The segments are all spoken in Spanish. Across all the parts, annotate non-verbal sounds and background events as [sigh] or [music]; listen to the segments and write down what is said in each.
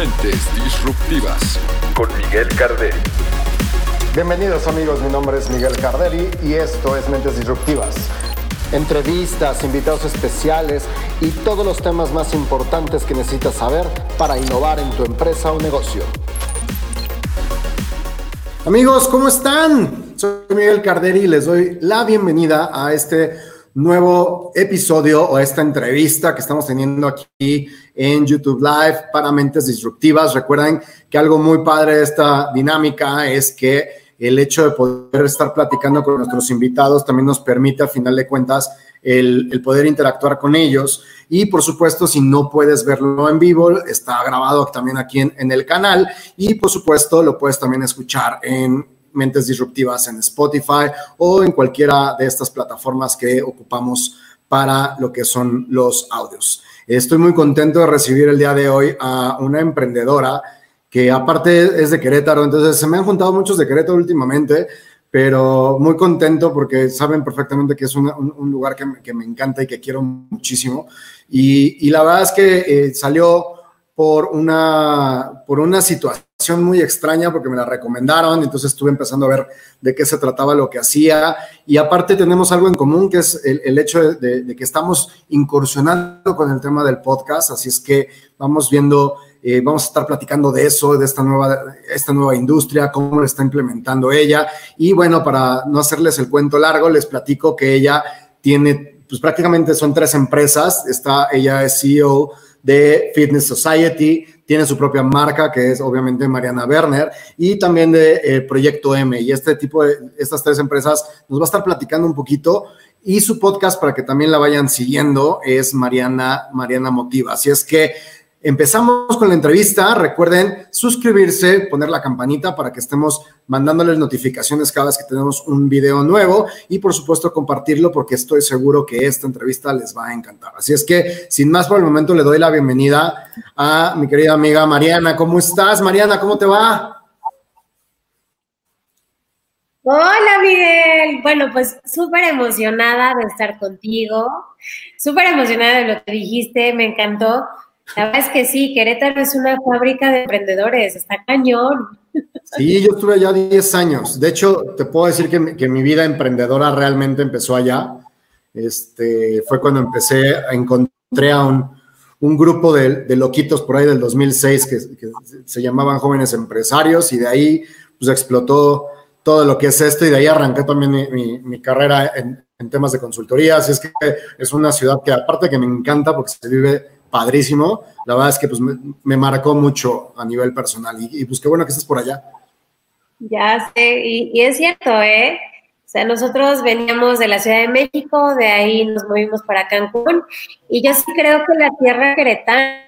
Mentes Disruptivas con Miguel Carderi. Bienvenidos amigos, mi nombre es Miguel Carderi y esto es Mentes Disruptivas. Entrevistas, invitados especiales y todos los temas más importantes que necesitas saber para innovar en tu empresa o negocio. Amigos, ¿cómo están? Soy Miguel Carderi y les doy la bienvenida a este nuevo episodio o esta entrevista que estamos teniendo aquí en YouTube Live para Mentes Disruptivas. Recuerden que algo muy padre de esta dinámica es que el hecho de poder estar platicando con nuestros invitados también nos permite, a final de cuentas, el, poder interactuar con ellos. Y por supuesto, si no puedes verlo en vivo, está grabado también aquí en, en el canal. Y por supuesto, lo puedes también escuchar en Mentes Disruptivas en Spotify o en cualquiera de estas plataformas que ocupamos para lo que son los audios. Estoy muy contento de recibir el día de hoy a una emprendedora que aparte es de Querétaro, entonces se me han juntado muchos de Querétaro últimamente, pero muy contento porque saben perfectamente que es un, lugar que, me encanta y que quiero muchísimo. Y, la verdad es que eh, salió por una, por una situación muy extraña porque me la recomendaron, entonces estuve empezando a ver de qué se trataba lo que hacía. Y aparte tenemos algo en común que es el, hecho de, que estamos incursionando con el tema del podcast, así es que vamos viendo, eh, vamos a estar platicando de eso, de esta nueva, esta nueva industria, cómo lo está implementando ella. Y bueno, para no hacerles el cuento largo, les platico que ella tiene, pues prácticamente son tres empresas, está, ella es CEO de Fitness Society, tiene su propia marca, que es obviamente Mariana Werner, y también de eh, Proyecto M. Y este tipo de, estas tres empresas nos va a estar platicando un poquito. Y su podcast, para que también la vayan siguiendo, es Mariana, Mariana Motiva. Así es que Empezamos con la entrevista. Recuerden suscribirse, poner la campanita para que estemos mandándoles notificaciones cada vez que tenemos un video nuevo y por supuesto compartirlo porque estoy seguro que esta entrevista les va a encantar. Así es que sin más por el momento le doy la bienvenida a mi querida amiga Mariana. ¿Cómo estás, Mariana? ¿Cómo te va? Hola Miguel, bueno pues súper emocionada de estar contigo, súper emocionada de lo que dijiste, me encantó la verdad es que sí, Querétaro es una fábrica de emprendedores, está cañón. Sí, yo estuve allá 10 años. De hecho, te puedo decir que, mi vida emprendedora realmente empezó allá. Este, fue cuando empecé, encontré a un, grupo de, loquitos por ahí del 2006 que, se llamaban jóvenes empresarios y de ahí pues explotó todo lo que es esto y de ahí arranqué también mi, carrera en, en, temas de consultoría. Así es que es una ciudad que aparte que me encanta porque se vive padrísimo. La verdad es que pues, me, marcó mucho a nivel personal y, pues qué bueno que estés por allá. Ya sé, y, es cierto, ¿eh? O sea, nosotros veníamos de la Ciudad de México, de ahí nos movimos para Cancún y yo sí creo que la tierra queretana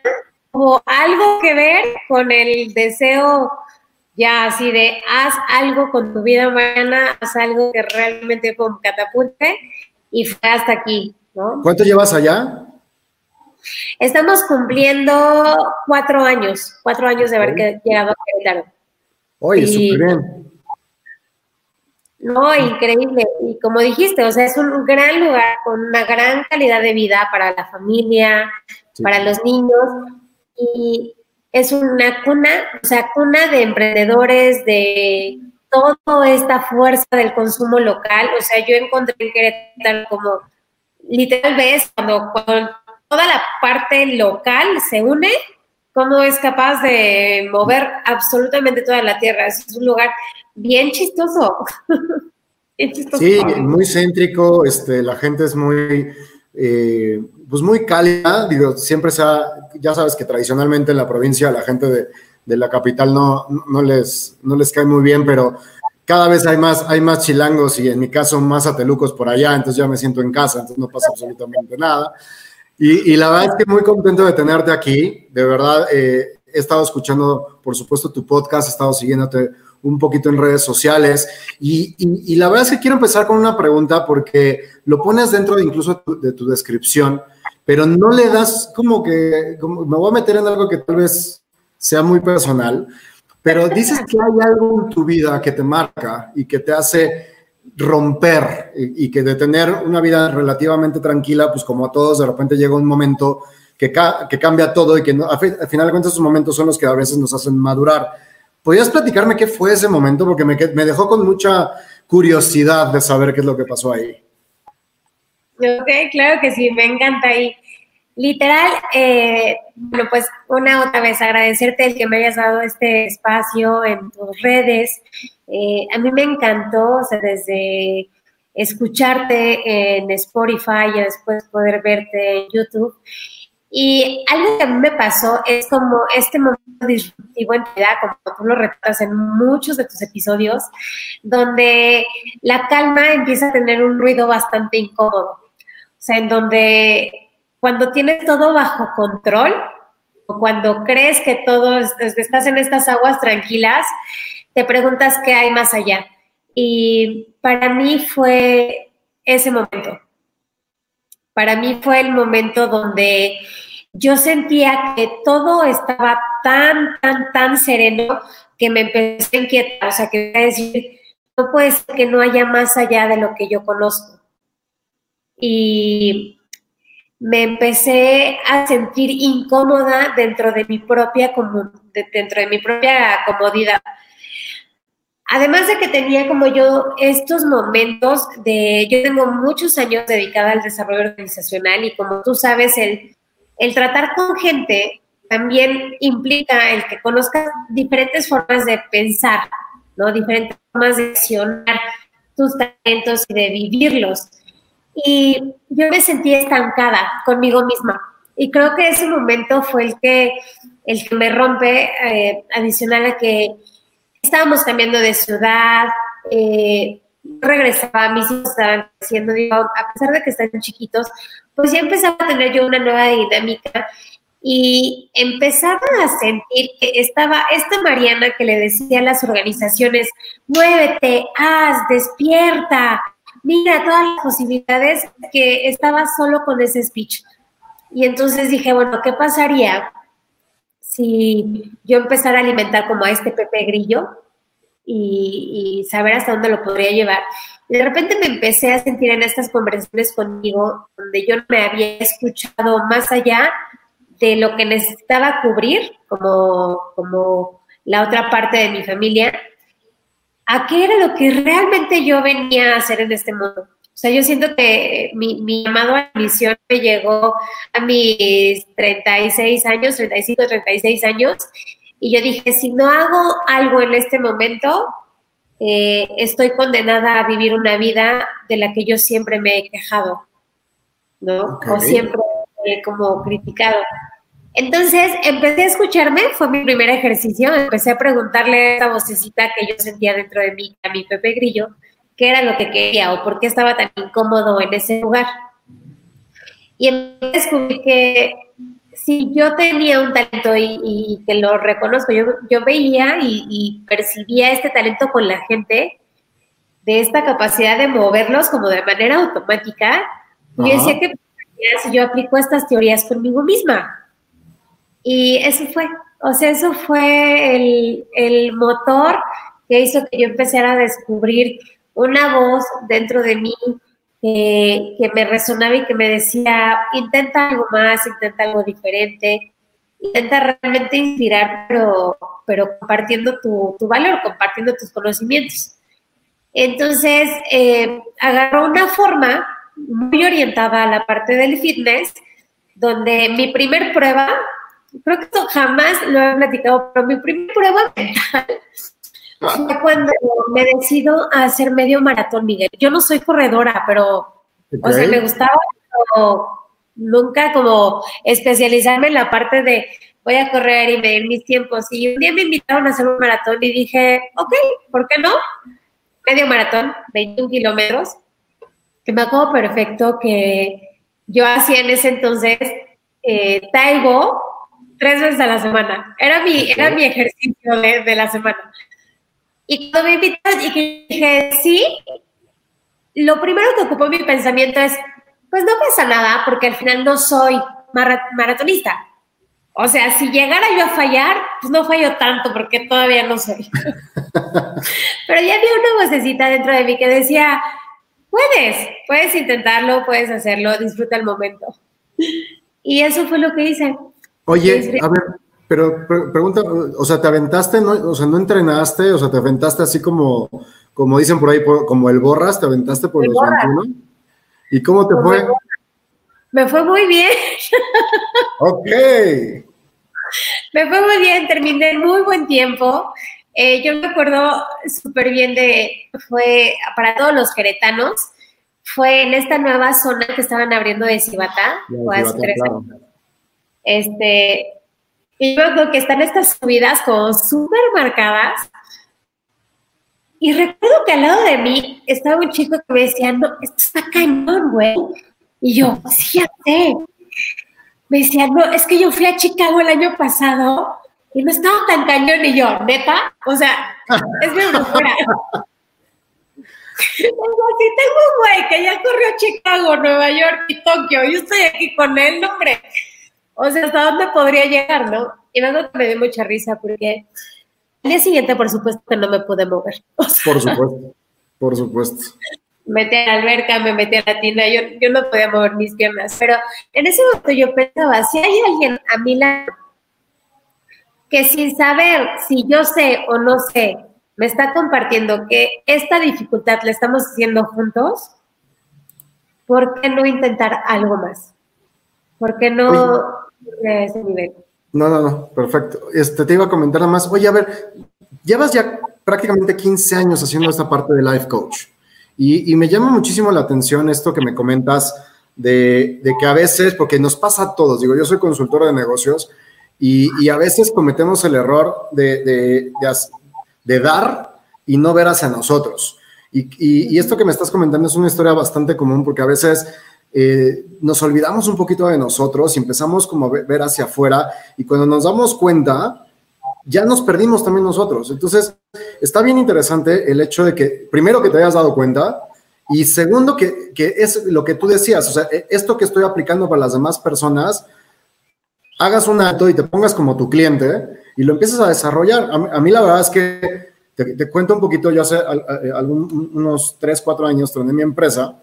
tuvo algo que ver con el deseo ya así de haz algo con tu vida humana, haz algo que realmente como catapulte y fue hasta aquí, ¿no? ¿Cuánto llevas allá? Estamos cumpliendo cuatro años, cuatro años de haber llegado a Querétaro. Oye, súper bien. No, increíble. Y como dijiste, o sea, es un gran lugar con una gran calidad de vida para la familia, para los niños. Y es una cuna, o sea, cuna de emprendedores, de toda esta fuerza del consumo local. O sea, yo encontré en Querétaro como literal ves cuando, cuando toda la parte local se une, cómo es capaz de mover absolutamente toda la tierra. Es un lugar [laughs] bien chistoso. Sí, muy céntrico, este, la gente es muy, eh, pues muy cálida, digo, siempre se ha, ya sabes que tradicionalmente en la provincia la gente de, la capital no, no, les, no les cae muy bien, pero cada vez hay más, hay más chilangos y en mi caso más atelucos por allá, entonces ya me siento en casa, entonces no pasa absolutamente nada. Y, la verdad es que muy contento de tenerte aquí. De verdad, eh, he estado escuchando, por supuesto, tu podcast, he estado siguiéndote un poquito en redes sociales. Y, la verdad es que quiero empezar con una pregunta porque lo pones dentro de incluso de tu descripción, pero no le das como que, me voy a meter en algo que tal vez sea muy personal, pero dices que hay algo en tu vida que te marca y que te hace romper y, que de tener una vida relativamente tranquila, pues como a todos, de repente llega un momento que, que cambia todo y que no, al final de cuentas esos momentos son los que a veces nos hacen madurar. ¿Podrías platicarme qué fue ese momento? Porque me, me dejó con mucha curiosidad de saber qué es lo que pasó ahí. Ok, claro que sí, me encanta. Y literal, eh, bueno, pues una otra vez agradecerte el que me hayas dado este espacio en tus redes. Eh, a mí me encantó, o sea, desde escucharte en Spotify y después poder verte en YouTube. Y algo que a mí me pasó es como este momento disruptivo en tu vida, como tú lo retratas en muchos de tus episodios, donde la calma empieza a tener un ruido bastante incómodo. O sea, en donde cuando tienes todo bajo control o cuando crees que todo estás en estas aguas tranquilas, te preguntas qué hay más allá. Y para mí fue ese momento. Para mí fue el momento donde yo sentía que todo estaba tan, tan, tan sereno que me empecé a inquietar. O sea, que a decir, no puede ser que no haya más allá de lo que yo conozco y me empecé a sentir incómoda dentro de mi propia dentro de mi propia comodidad. Además de que tenía como yo estos momentos de, yo tengo muchos años dedicada al desarrollo organizacional y como tú sabes, el, el tratar con gente también implica el que conozcas diferentes formas de pensar, ¿no? Diferentes formas de accionar tus talentos y de vivirlos. Y yo me sentí estancada conmigo misma. Y creo que ese momento fue el que, el que me rompe, eh, adicional a que estábamos cambiando de ciudad, eh, regresaba, mis hijos estaban creciendo, digo, a pesar de que están chiquitos, pues ya empezaba a tener yo una nueva dinámica y empezaba a sentir que estaba esta Mariana que le decía a las organizaciones, muévete, haz, despierta, mira todas las posibilidades que estaba solo con ese speech. Y entonces dije, bueno, ¿qué pasaría si yo empezara a alimentar como a este Pepe Grillo y, saber hasta dónde lo podría llevar? Y de repente me empecé a sentir en estas conversaciones conmigo, donde yo no me había escuchado más allá de lo que necesitaba cubrir como, como la otra parte de mi familia a qué era lo que realmente yo venía a hacer en este mundo. O sea, yo siento que mi, llamado a misión me llegó a mis 36 años, 35, 36 años, y yo dije, si no hago algo en este momento, eh, estoy condenada a vivir una vida de la que yo siempre me he quejado, ¿no? O siempre he como criticado. Entonces empecé a escucharme, fue mi primer ejercicio, empecé a preguntarle a esa vocecita que yo sentía dentro de mí, a mi Pepe Grillo, qué era lo que quería o por qué estaba tan incómodo en ese lugar. Y descubrir que si yo tenía un talento y, que lo reconozco, yo, yo veía y, percibía este talento con la gente, de esta capacidad de moverlos como de manera automática, y decía que si yo aplico estas teorías conmigo misma. Y eso fue, o sea, eso fue el, el motor que hizo que yo empezara a descubrir una voz dentro de mí que me resonaba y que me decía, intenta algo más, intenta algo diferente, intenta realmente inspirar, pero, pero compartiendo tu, tu valor, compartiendo tus conocimientos. Entonces, eh, agarró una forma muy orientada a la parte del fitness, donde mi primer prueba creo que esto jamás lo he platicado, pero mi primera prueba mental fue cuando me decido a hacer medio maratón, Miguel. Yo no soy corredora, pero, o sea, me gustaba, pero nunca como especializarme en la parte de voy a correr y medir mis tiempos. Y un día me invitaron a hacer un maratón y dije, ok, ¿por qué no? Medio maratón, 21 kilómetros, que me acuerdo perfecto que yo hacía en ese entonces eh, Taibo, tres veces a la semana. Era mi, era mi ejercicio de, la semana. Y cuando me invitaron y dije, sí, lo primero que ocupó mi pensamiento es, pues no pasa nada, porque al final no soy maratonista. O sea, si llegara yo a fallar, pues no fallo tanto, porque todavía no soy. [laughs] Pero ya había una vocecita dentro de mí que decía, puedes, puedes intentarlo, puedes hacerlo, disfruta el momento. Y eso fue lo que hice. Oye, a ver, pero pregunta, o sea, ¿te aventaste, no, o sea, no entrenaste, o sea, te aventaste así como, como dicen por ahí, como el borras, te aventaste por los 21? ¿Y cómo te fue? Me fue muy bien. [laughs] Ok. Me fue muy bien, terminé en muy buen tiempo. Eh, yo me acuerdo súper bien de, fue para todos los queretanos, fue en esta nueva zona que estaban abriendo de Cibatá, fue hace tres años. Este, y luego que están estas subidas como súper marcadas. Y recuerdo que al lado de mí estaba un chico que me decía, no, esto está cañón, güey. Y yo, sí, ya. Me decía, no, es que yo fui a Chicago el año pasado y no estaba tan cañón. Y yo, neta, o sea, es mi locura. [laughs] si tengo un güey que ya corrió Chicago, Nueva York y Tokio, y estoy aquí con él, hombre. O sea, ¿hasta dónde podría llegar, no? Y me, me dio mucha risa porque el día siguiente, por supuesto, que no me pude mover. [laughs] por supuesto, por supuesto. Metí a la alberca, me metí a la tienda, yo, yo no podía mover mis piernas, pero en ese momento yo pensaba, si hay alguien a mi lado que sin saber si yo sé o no sé, me está compartiendo que esta dificultad la estamos haciendo juntos, ¿por qué no intentar algo más? ¿Por qué no No, no, no, perfecto. Este, te iba a comentar nada más. Oye, a ver, llevas ya prácticamente 15 años haciendo esta parte de life coach. Y, me llama muchísimo la atención esto que me comentas de, que a veces, porque nos pasa a todos, digo, yo soy consultor de negocios y, a veces cometemos el error de, de, dar y no ver hacia nosotros. Y, esto que me estás comentando es una historia bastante común porque a veces eh, nos olvidamos un poquito de nosotros y empezamos como a ver hacia afuera y cuando nos damos cuenta, ya nos perdimos también nosotros. Entonces, está bien interesante el hecho de que, primero, que te hayas dado cuenta y segundo, que, es lo que tú decías, o sea, e, esto que estoy aplicando para las demás personas, hagas un acto y te pongas como tu cliente y lo empieces a desarrollar. A, mí la verdad es que te, cuento un poquito, yo hace unos 3, 4 años troné mi empresa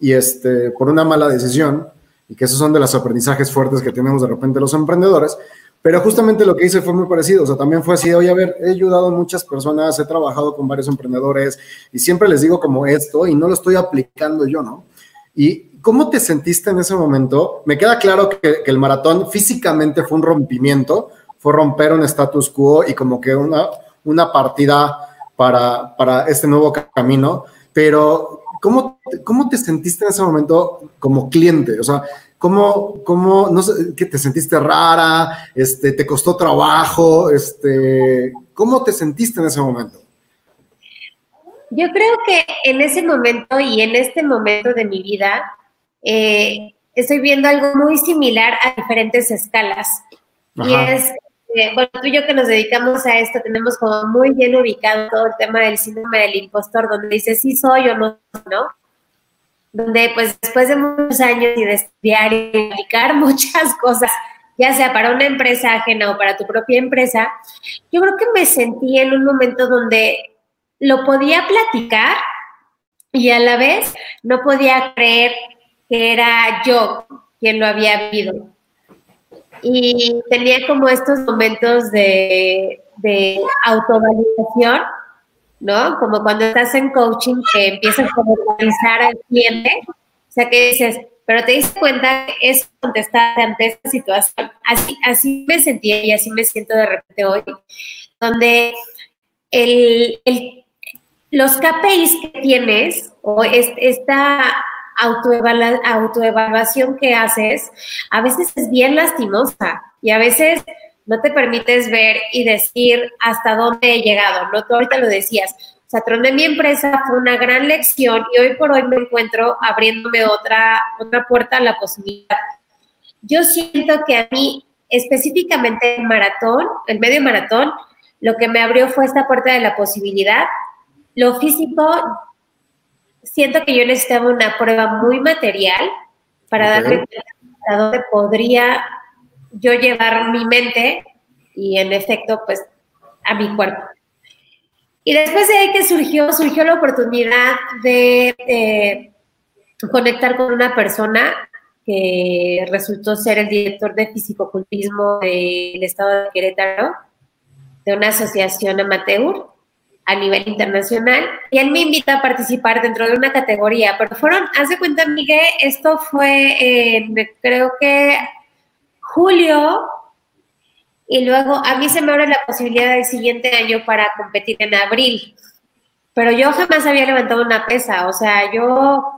y este, por una mala decisión, y que esos son de los aprendizajes fuertes que tenemos de repente los emprendedores, pero justamente lo que hice fue muy parecido, o sea, también fue así, oye, a ver, he ayudado a muchas personas, he trabajado con varios emprendedores y siempre les digo como esto y no lo estoy aplicando yo, ¿no? ¿Y cómo te sentiste en ese momento? Me queda claro que, el maratón físicamente fue un rompimiento, fue romper un status quo y como que una, una partida para, para este nuevo camino, pero ¿cómo, ¿cómo te sentiste en ese momento como cliente? O sea, ¿cómo, cómo no sé, que te sentiste rara? Este, ¿Te costó trabajo? Este, ¿Cómo te sentiste en ese momento? Yo creo que en ese momento y en este momento de mi vida eh, estoy viendo algo muy similar a diferentes escalas. Y es, bueno, tú y yo que nos dedicamos a esto tenemos como muy bien ubicado todo el tema del síndrome del impostor, donde dices sí soy o no, ¿no? donde pues después de muchos años y de estudiar y aplicar [laughs] muchas cosas, ya sea para una empresa ajena o para tu propia empresa, yo creo que me sentí en un momento donde lo podía platicar y a la vez no podía creer que era yo quien lo había vivido. Y tenía como estos momentos de, de autovalidación ¿no? Como cuando estás en coaching que empiezas a organizar al cliente, o sea que dices, pero te diste cuenta que es contestar ante esta situación. Así, así me sentía y así me siento de repente hoy, donde el, los KPIs que tienes o esta autoevaluación que haces, a veces es bien lastimosa y a veces no te permites ver y decir hasta dónde he llegado, ¿no? Tú ahorita lo decías, o sea, mi empresa, fue una gran lección y hoy por hoy me encuentro abriéndome otra, otra puerta a la posibilidad. Yo siento que a mí, específicamente el maratón, el medio maratón, lo que me abrió fue esta puerta de la posibilidad. Lo físico, siento que yo necesitaba una prueba muy material para darme cuenta a dónde podría yo llevar mi mente y en efecto, pues, a mi cuerpo. Y después de ahí que surgió, surgió la oportunidad de conectar con una persona que resultó ser el director de fisicocultismo del estado de Querétaro, de una asociación amateur a nivel internacional, y él me invita a participar dentro de una categoría, pero fueron, haz de cuenta, Miguel, esto fue, en, creo que julio, y luego a mí se me abre la posibilidad del siguiente año para competir en abril, pero yo jamás había levantado una pesa, o sea, yo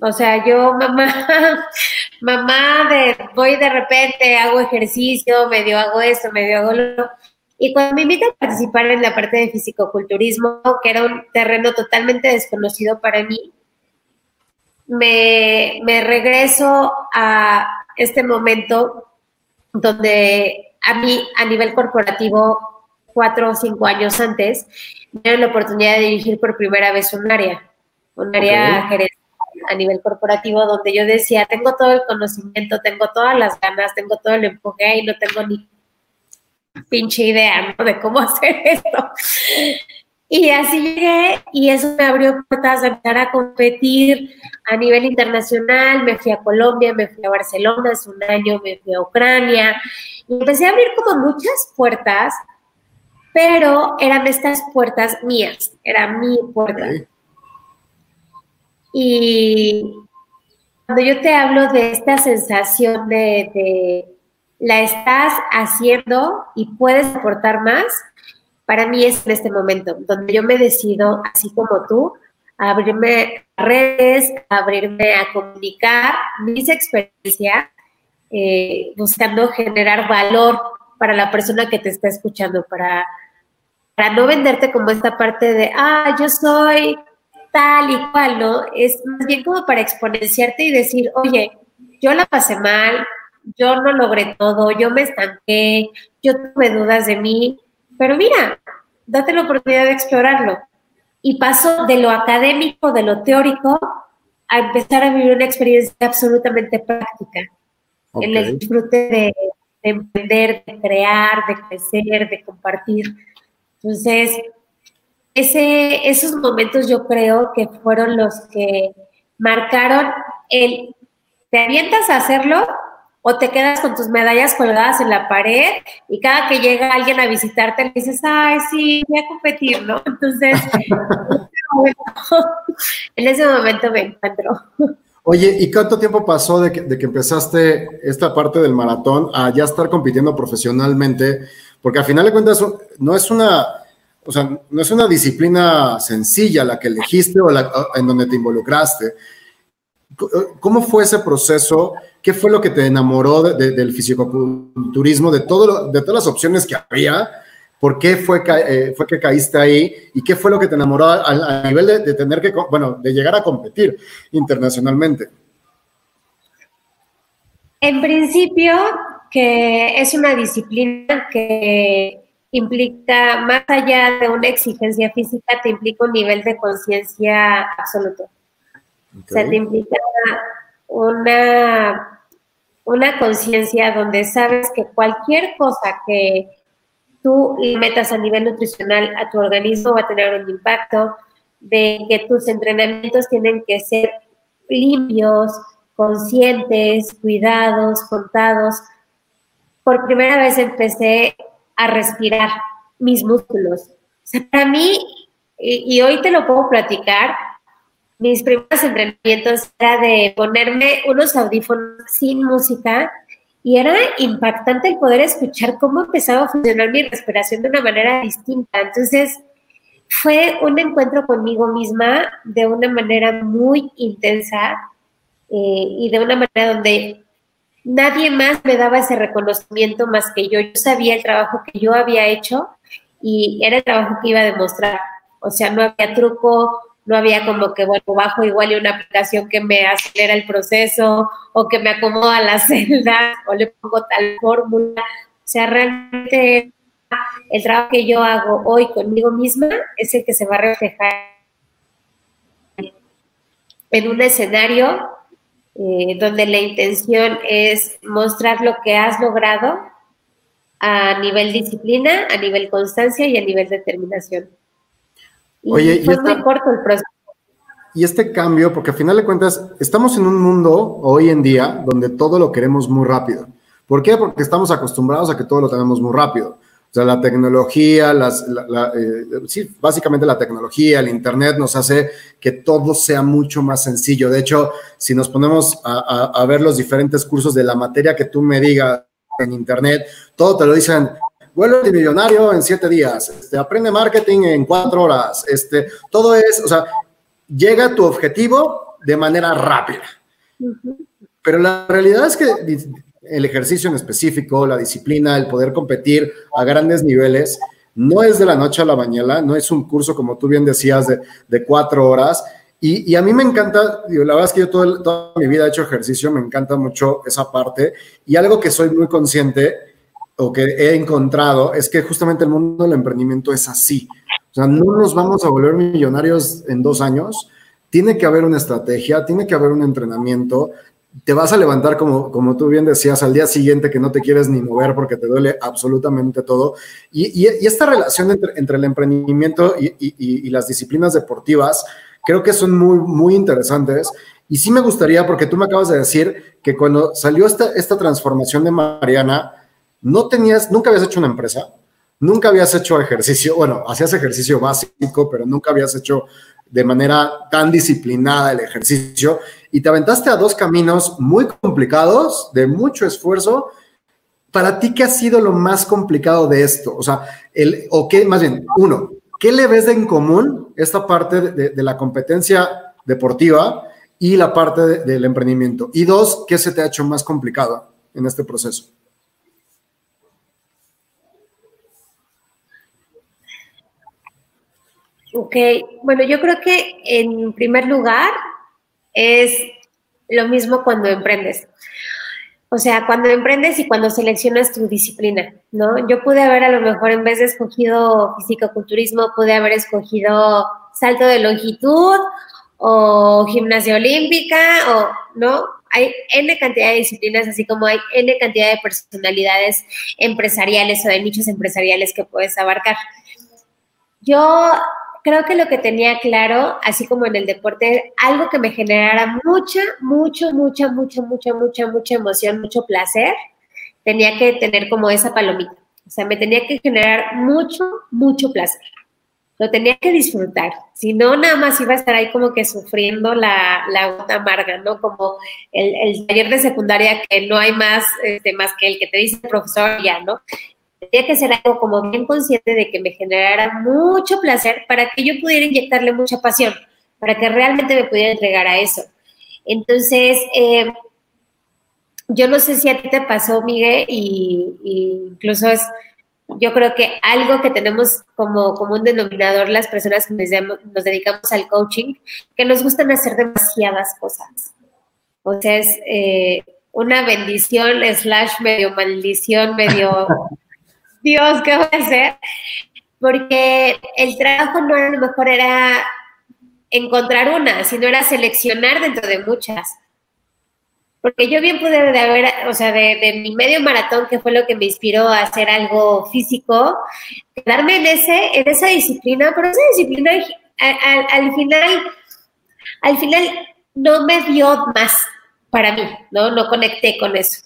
o sea, yo, mamá, [laughs] mamá, de, voy de repente, hago ejercicio, medio hago esto, medio hago lo. Y cuando me invitan a participar en la parte de fisicoculturismo, que era un terreno totalmente desconocido para mí, me, me regreso a este momento donde a mí, a nivel corporativo, cuatro o cinco años antes, me dieron la oportunidad de dirigir por primera vez un área, un área a nivel corporativo donde yo decía, tengo todo el conocimiento, tengo todas las ganas, tengo todo el empuje y no tengo ni pinche idea ¿no? de cómo [laughs] hacer esto. Y así llegué y eso me abrió puertas a empezar a competir a nivel internacional. Me fui a Colombia, me fui a Barcelona hace un año, me fui a Ucrania. Y empecé a abrir como muchas puertas, pero eran estas puertas mías, era mi puerta. Y cuando yo te hablo de esta sensación de, la estás haciendo y puedes aportar más, para mí es en este momento, donde yo me decido, así como tú, abrirme a redes, abrirme a comunicar mis experiencias, eh, buscando generar valor para la persona que te está escuchando, para, para no venderte como esta parte de, ah, yo soy tal y cual, ¿no? Es más bien como para exponenciarte y decir, oye, yo la pasé mal, yo no logré todo, yo me estanqué, yo tuve dudas de mí, pero mira, date la oportunidad de explorarlo. Y paso de lo académico, de lo teórico, a empezar a vivir una experiencia absolutamente práctica, en el disfrute de, de emprender, de crear, de crecer, de compartir. Entonces, ese, esos momentos yo creo que fueron los que marcaron el, ¿te avientas a hacerlo o te quedas con tus medallas colgadas en la pared y cada que llega alguien a visitarte le dices, ay, sí, voy a competir, ¿no? Entonces, [laughs] en ese momento me encuentro. Oye, ¿y cuánto tiempo pasó de que, de que, empezaste esta parte del maratón a ya estar compitiendo profesionalmente? Porque al final de cuentas no es una o sea, no es una disciplina sencilla la que elegiste o en donde te involucraste. ¿Cómo fue ese proceso? ¿Qué fue lo que te enamoró del fisicoculturismo, de, todo de todas las opciones que había? ¿Por qué fue, eh, fue que caíste ahí? ¿Y qué fue lo que te enamoró a, nivel de, de, tener que, bueno, de llegar a competir internacionalmente? En principio, que es una disciplina que implica, más allá de una exigencia física, te implica un nivel de conciencia absoluto. O sea, te implica una, una conciencia donde sabes que cualquier cosa que tú metas a nivel nutricional a tu organismo va a tener un impacto, de que tus entrenamientos tienen que ser limpios, conscientes, cuidados, contados. Por primera vez empecé a respirar mis músculos. O sea, para mí, y, hoy te lo puedo platicar, mis primeros entrenamientos era de ponerme unos audífonos sin música y era impactante el poder escuchar cómo empezaba a funcionar mi respiración de una manera distinta. Entonces, fue un encuentro conmigo misma de una manera muy intensa eh, y de una manera donde nadie más me daba ese reconocimiento más que yo. Yo sabía el trabajo que yo había hecho y era el trabajo que iba a demostrar. O sea, no había truco, no había como que, bueno, bajo igual y una aplicación que me acelera el proceso o que me acomoda la [laughs] celda o le pongo tal fórmula. O sea, realmente el trabajo que yo hago hoy conmigo misma es el que se va a reflejar en un escenario eh, donde la intención es mostrar lo que has logrado a nivel disciplina, a nivel constancia y a nivel determinación. Oye, fue muy corto el proceso. y este cambio, porque al final de cuentas estamos en un mundo hoy en día donde todo lo queremos muy rápido. ¿Por qué? Porque estamos acostumbrados a que todo lo tenemos muy rápido. O sea, la tecnología, las, eh, sí, básicamente la tecnología, el Internet nos hace que todo sea mucho más sencillo. De hecho, si nos ponemos a, ver los diferentes cursos de la materia que tú me digas en Internet, todo te lo dicen, vuelve millonario en siete días, este, aprende marketing en cuatro horas, este, todo es, o sea, llega a tu objetivo de manera rápida. Pero la realidad es que el ejercicio en específico, la disciplina, el poder competir a grandes niveles, no es de la noche a la mañana, no es un curso, como tú bien decías, de, cuatro horas. Y, a mí me encanta, la verdad es que yo toda mi vida he hecho ejercicio, me encanta mucho esa parte. Y algo que soy muy consciente o que he encontrado es que justamente el mundo del emprendimiento es así. O sea, no nos vamos a volver millonarios en dos años. Tiene que haber una estrategia, tiene que haber un entrenamiento. Te vas a levantar, como, como tú bien decías, al día siguiente que no te quieres ni mover porque te duele absolutamente todo. Y, esta relación entre, el emprendimiento y, las disciplinas deportivas creo que son muy, muy interesantes. Y sí me gustaría, porque tú me acabas de decir que cuando salió esta, esta transformación de Mariana, no tenías, nunca habías hecho una empresa, nunca habías hecho ejercicio, bueno, hacías ejercicio básico, pero nunca habías hecho de manera tan disciplinada el ejercicio y te aventaste a dos caminos muy complicados, de mucho esfuerzo. Para ti, ¿qué ha sido lo más complicado de esto? O sea, el, o qué, más bien, uno, ¿qué le ves de en común esta parte de, la competencia deportiva y la parte del emprendimiento? Y dos, ¿qué se te ha hecho más complicado en este proceso? Ok, bueno, yo creo que en primer lugar es lo mismo cuando emprendes. O sea, cuando emprendes y cuando seleccionas tu disciplina, ¿no? Yo pude haber a lo mejor en vez de escogido fisicoculturismo, pude haber escogido salto de longitud o gimnasia olímpica o, ¿no? Hay N cantidad de disciplinas, así como hay N cantidad de personalidades empresariales o de nichos empresariales que puedes abarcar. Yo creo que lo que tenía claro, así como en el deporte, algo que me generara mucha, mucho, mucha, mucha, mucha, mucha, mucha emoción, mucho placer, tenía que tener como esa palomita. O sea, me tenía que generar mucho, mucho placer. Lo tenía que disfrutar. Si no, nada más iba a estar ahí como que sufriendo la, la gota amarga, ¿no? Como el, el, taller de secundaria que no hay más, este, más que el que te dice el profesor ya, ¿no? Tenía que ser algo como bien consciente de que me generara mucho placer para que yo pudiera inyectarle mucha pasión, para que realmente me pudiera entregar a eso. Entonces, eh, yo no sé si a ti te pasó, Miguel, y, incluso es, yo creo que algo que tenemos como, como un denominador las personas que nos, dedicamos al coaching, que nos gustan hacer demasiadas cosas. O sea, es eh, una bendición slash medio maldición, medio [laughs] Dios, ¿qué voy a hacer? Porque el trabajo no a lo mejor era encontrar una, sino era seleccionar dentro de muchas. Porque yo bien pude de haber, o sea, de, mi medio maratón, que fue lo que me inspiró a hacer algo físico, quedarme en, ese, en esa disciplina, pero esa disciplina al final, al final no me dio más para mí, ¿no? No conecté con eso.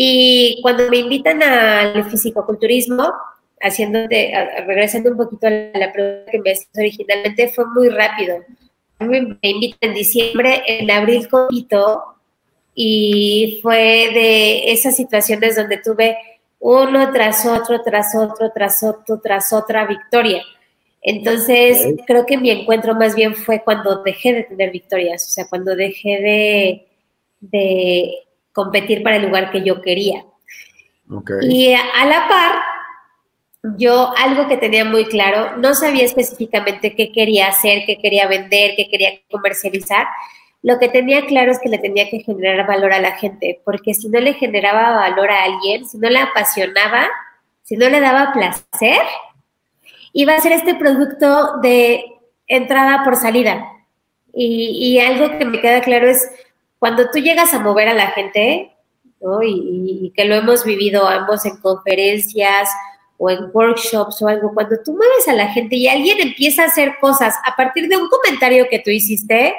Y cuando me invitan al fisicoculturismo, haciéndote, regresando un poquito a la pregunta que me hiciste originalmente, fue muy rápido. Me, invitan en diciembre, en abril compito, y fue de esas situaciones donde tuve uno tras otro, tras otro, tras otro, tras otra victoria. Entonces, creo que mi encuentro más bien fue cuando dejé de tener victorias, o sea, cuando dejé de, de competir para el lugar que yo quería. Y a la par, yo algo que tenía muy claro, no sabía específicamente qué quería hacer, qué quería vender, qué quería comercializar. Lo que tenía claro es que le tenía que generar valor a la gente, porque si no le generaba valor a alguien, si no le apasionaba, si no le daba placer, iba a ser este producto de entrada por salida. Y, y algo que me queda claro es, cuando tú llegas a mover a la gente, ¿no? y, que lo hemos vivido ambos en conferencias o en workshops o algo, cuando tú mueves a la gente y alguien empieza a hacer cosas a partir de un comentario que tú hiciste,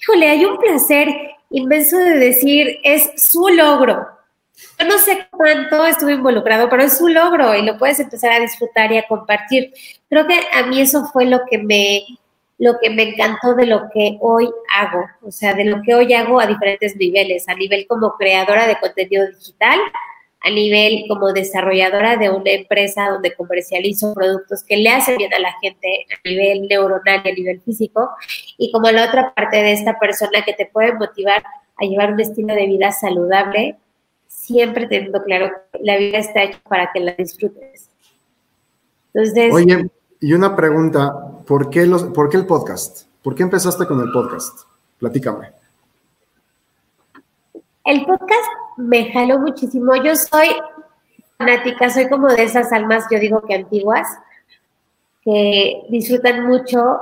híjole, hay un placer inmenso de decir, es su logro. Yo no sé cuánto estuve involucrado, pero es su logro y lo puedes empezar a disfrutar y a compartir. Creo que a mí eso fue lo que me, lo que me encantó de lo que hoy hago, o sea, de lo que hoy hago a diferentes niveles, a nivel como creadora de contenido digital, a nivel como desarrolladora de una empresa donde comercializo productos que le hacen bien a la gente a nivel neuronal y a nivel físico, y como la otra parte de esta persona que te puede motivar a llevar un estilo de vida saludable, siempre teniendo claro que la vida está hecha para que la disfrutes. Entonces... y una pregunta, ¿por qué, los, ¿por qué el podcast? ¿Por qué empezaste con el podcast? Platícame. El podcast me jaló muchísimo. Yo soy fanática, soy como de esas almas, yo digo que antiguas, que disfrutan mucho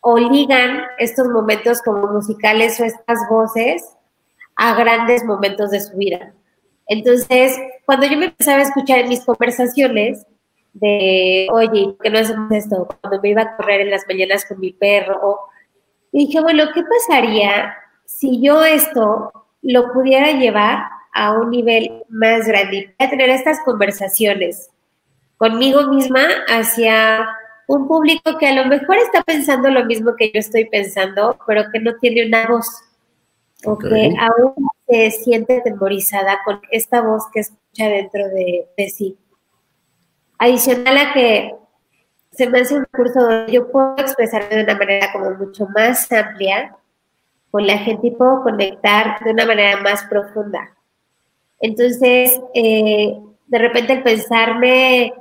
o ligan estos momentos como musicales o estas voces a grandes momentos de su vida. Entonces, cuando yo me empezaba a escuchar en mis conversaciones de, oye, ¿por qué no hacemos esto? Cuando me iba a correr en las mañanas con mi perro, dije, bueno, ¿qué pasaría si yo esto lo pudiera llevar a un nivel más grande, a tener estas conversaciones conmigo misma hacia un público que a lo mejor está pensando lo mismo que yo estoy pensando, pero que no tiene una voz, o que aún se siente temorizada con esta voz que escucha dentro de, de sí. Adicional a que se me hace un curso donde yo puedo expresarme de una manera como mucho más amplia con la gente y puedo conectar de una manera más profunda. Entonces, eh, de repente el pensarme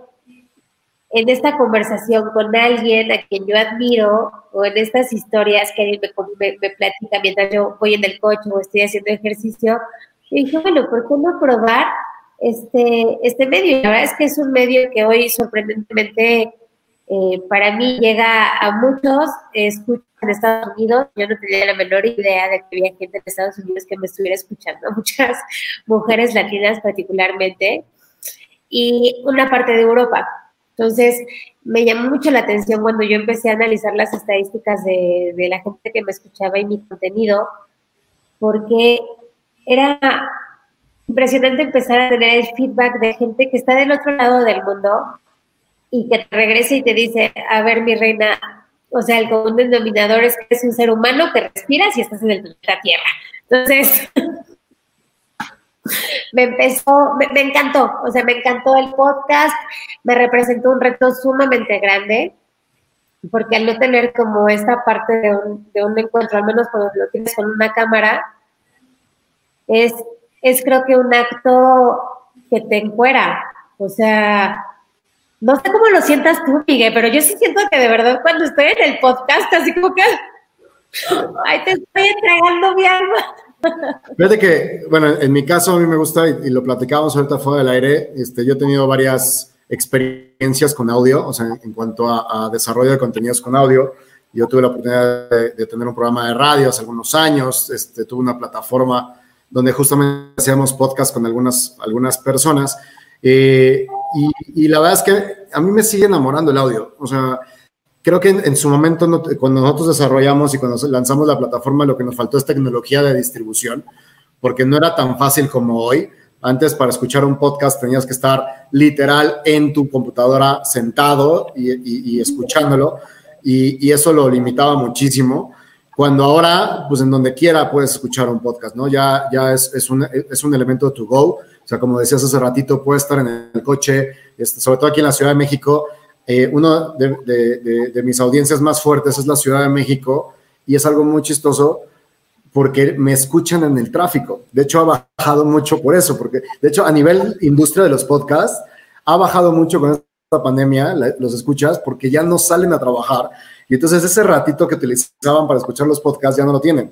en esta conversación con alguien a quien yo admiro o en estas historias que alguien me, me, platica mientras yo voy en el coche o estoy haciendo ejercicio, yo dije, bueno, ¿por qué no probar este, este medio? La verdad es que es un medio que hoy sorprendentemente eh, para mí llega a muchos, escuchan en Estados Unidos, yo no tenía la menor idea de que había gente en Estados Unidos que me estuviera escuchando, [laughs] muchas mujeres latinas particularmente, y una parte de Europa. Entonces, me llamó mucho la atención cuando yo empecé a analizar las estadísticas de, de la gente que me escuchaba y mi contenido, porque era impresionante empezar a tener el feedback de gente que está del otro lado del mundo y que te regrese y te dice, a ver, mi reina, o sea, el común denominador es que es un ser humano que respiras y estás en el planeta Tierra. Entonces, [laughs] me empezó, me, encantó, o sea, me encantó el podcast, me representó un reto sumamente grande, porque al no tener como esta parte de un, de un encuentro, al menos cuando lo tienes con una cámara, es, es creo que un acto que te encuera, o sea, no sé cómo lo sientas tú, Miguel, pero yo sí siento que de verdad cuando estoy en el podcast, así como que, [laughs] ay, te estoy entregando mi alma. [laughs] Fíjate que, bueno, en mi caso a mí me gusta, y, lo platicábamos ahorita fuera del aire, este, yo he tenido varias experiencias con audio, o sea, en cuanto a, desarrollo de contenidos con audio. Yo tuve la oportunidad de, tener un programa de radio hace algunos años, este, tuve una plataforma donde justamente hacíamos podcast con algunas, algunas personas. Eh, y, la verdad es que a mí me sigue enamorando el audio. O sea, creo que en, su momento, cuando nosotros desarrollamos y cuando lanzamos la plataforma, lo que nos faltó es tecnología de distribución, porque no era tan fácil como hoy. Antes, para escuchar un podcast, tenías que estar literal en tu computadora sentado y, escuchándolo, y, eso lo limitaba muchísimo. Cuando ahora, pues en donde quiera puedes escuchar un podcast, ¿no? Ya, ya es, es, un, es un elemento to go o sea, como decías hace ratito, puede estar en el coche, este, sobre todo aquí en la Ciudad de México. Eh, uno de, mis audiencias más fuertes es la Ciudad de México y es algo muy chistoso porque me escuchan en el tráfico. De hecho, ha bajado mucho por eso, porque de hecho a nivel industria de los podcasts, ha bajado mucho con esta pandemia, los escuchas, porque ya no salen a trabajar. Y entonces ese ratito que utilizaban para escuchar los podcasts ya no lo tienen.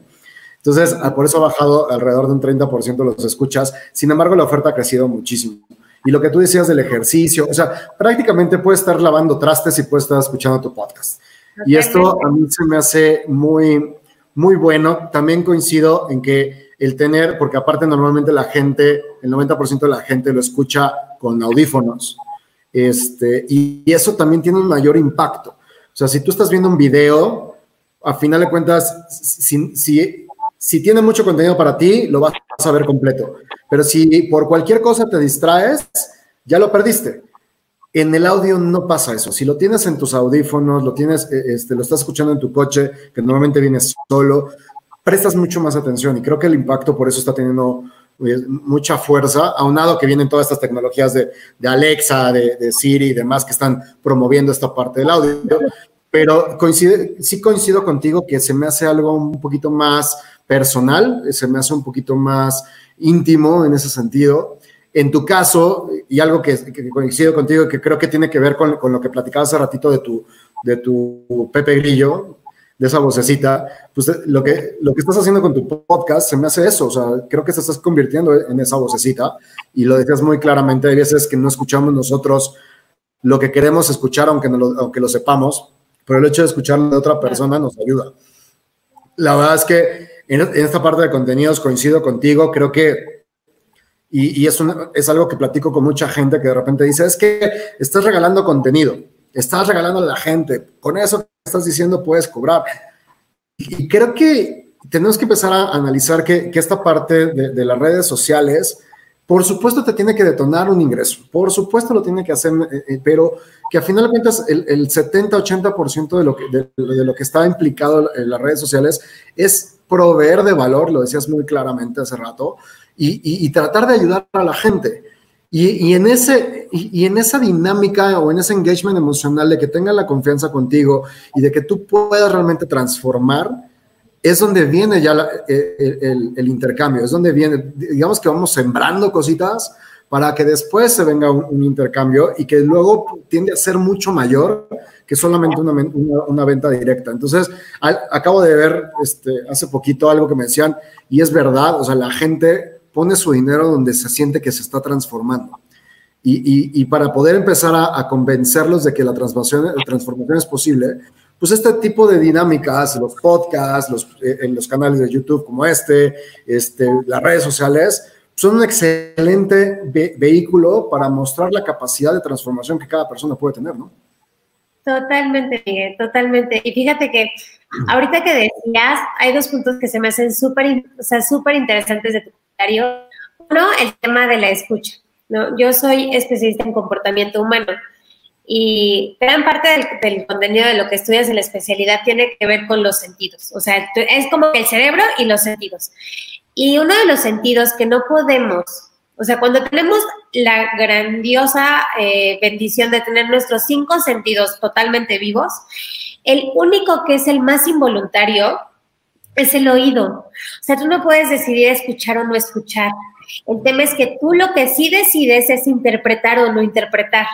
Entonces, ah, por eso ha bajado alrededor de un 30% los escuchas. Sin embargo, la oferta ha crecido muchísimo. Y lo que tú decías del ejercicio, o sea, prácticamente puedes estar lavando trastes y puedes estar escuchando tu podcast. Y esto a mí se me hace muy, muy bueno. También coincido en que el tener, porque aparte normalmente la gente, el 90% de la gente lo escucha con audífonos. este, y, eso también tiene un mayor impacto. O sea, si tú estás viendo un video, a final de cuentas, si, si, si tiene mucho contenido para ti, lo vas a ver completo. Pero si por cualquier cosa te distraes, ya lo perdiste. En el audio no pasa eso. Si lo tienes en tus audífonos, lo tienes, eh, este, lo estás escuchando en tu coche, que normalmente vienes solo, prestas mucho más atención y creo que el impacto por eso está teniendo mucha fuerza, aunado que vienen todas estas tecnologías de, Alexa, de, Siri y demás que están promoviendo esta parte del audio. Pero coincide, sí coincido contigo que se me hace algo un poquito más personal, se me hace un poquito más íntimo en ese sentido. En tu caso, y algo que, coincido contigo, que creo que tiene que ver con, lo que platicaba hace ratito de tu, de tu Pepe Grillo, de esa vocecita, pues eh, lo que, lo que estás haciendo con tu podcast se me hace eso, o sea, creo que te estás convirtiendo en esa vocecita y lo decías muy claramente, hay veces que no escuchamos nosotros lo que queremos escuchar, aunque, lo, aunque lo sepamos, pero el hecho de escucharlo de otra persona nos ayuda. La verdad es que en, esta parte de contenidos coincido contigo, creo que y, es, es algo que platico con mucha gente que de repente dice, es que estás regalando contenido, estás regalando a la gente, con eso que estás diciendo puedes cobrar. Y creo que tenemos que empezar a analizar que, esta parte de, las redes sociales, por supuesto te tiene que detonar un ingreso, por supuesto lo tiene que hacer, eh, eh, pero que a final de cuentas el, el 70-80% de, lo que, de, de lo que está implicado en las redes sociales es proveer de valor, lo decías muy claramente hace rato, y, tratar de ayudar a la gente. Y, en ese, y, en esa dinámica o en ese engagement emocional de que tengan la confianza contigo y de que tú puedas realmente transformar, es donde viene ya el, el, intercambio, es donde viene, digamos que vamos sembrando cositas para que después se venga un, intercambio y que luego tiende a ser mucho mayor que solamente una, una, venta directa. Entonces, acabo de ver este, hace poquito algo que me decían y es verdad, o sea, la gente pone su dinero donde se siente que se está transformando. Y, para poder empezar a, convencerlos de que la transformación, la transformación es posible, pues este tipo de dinámicas, los podcasts, los, eh, en los canales de YouTube como este, este las redes sociales, son un excelente vehículo para mostrar la capacidad de transformación que cada persona puede tener, ¿no? Totalmente, Miguel, totalmente. Y fíjate que ahorita que decías, hay dos puntos que se me hacen súper o sea, interesantes de tu uno, el tema de la escucha. ¿no? Yo soy especialista en comportamiento humano y gran parte del, contenido de lo que estudias en la especialidad tiene que ver con los sentidos. O sea, es como el cerebro y los sentidos. Y uno de los sentidos que no podemos, o sea, cuando tenemos la grandiosa eh, bendición de tener nuestros cinco sentidos totalmente vivos, el único que es el más involuntario es el oído. O sea, tú no puedes decidir escuchar o no escuchar. El tema es que tú lo que sí decides es interpretar o no interpretar.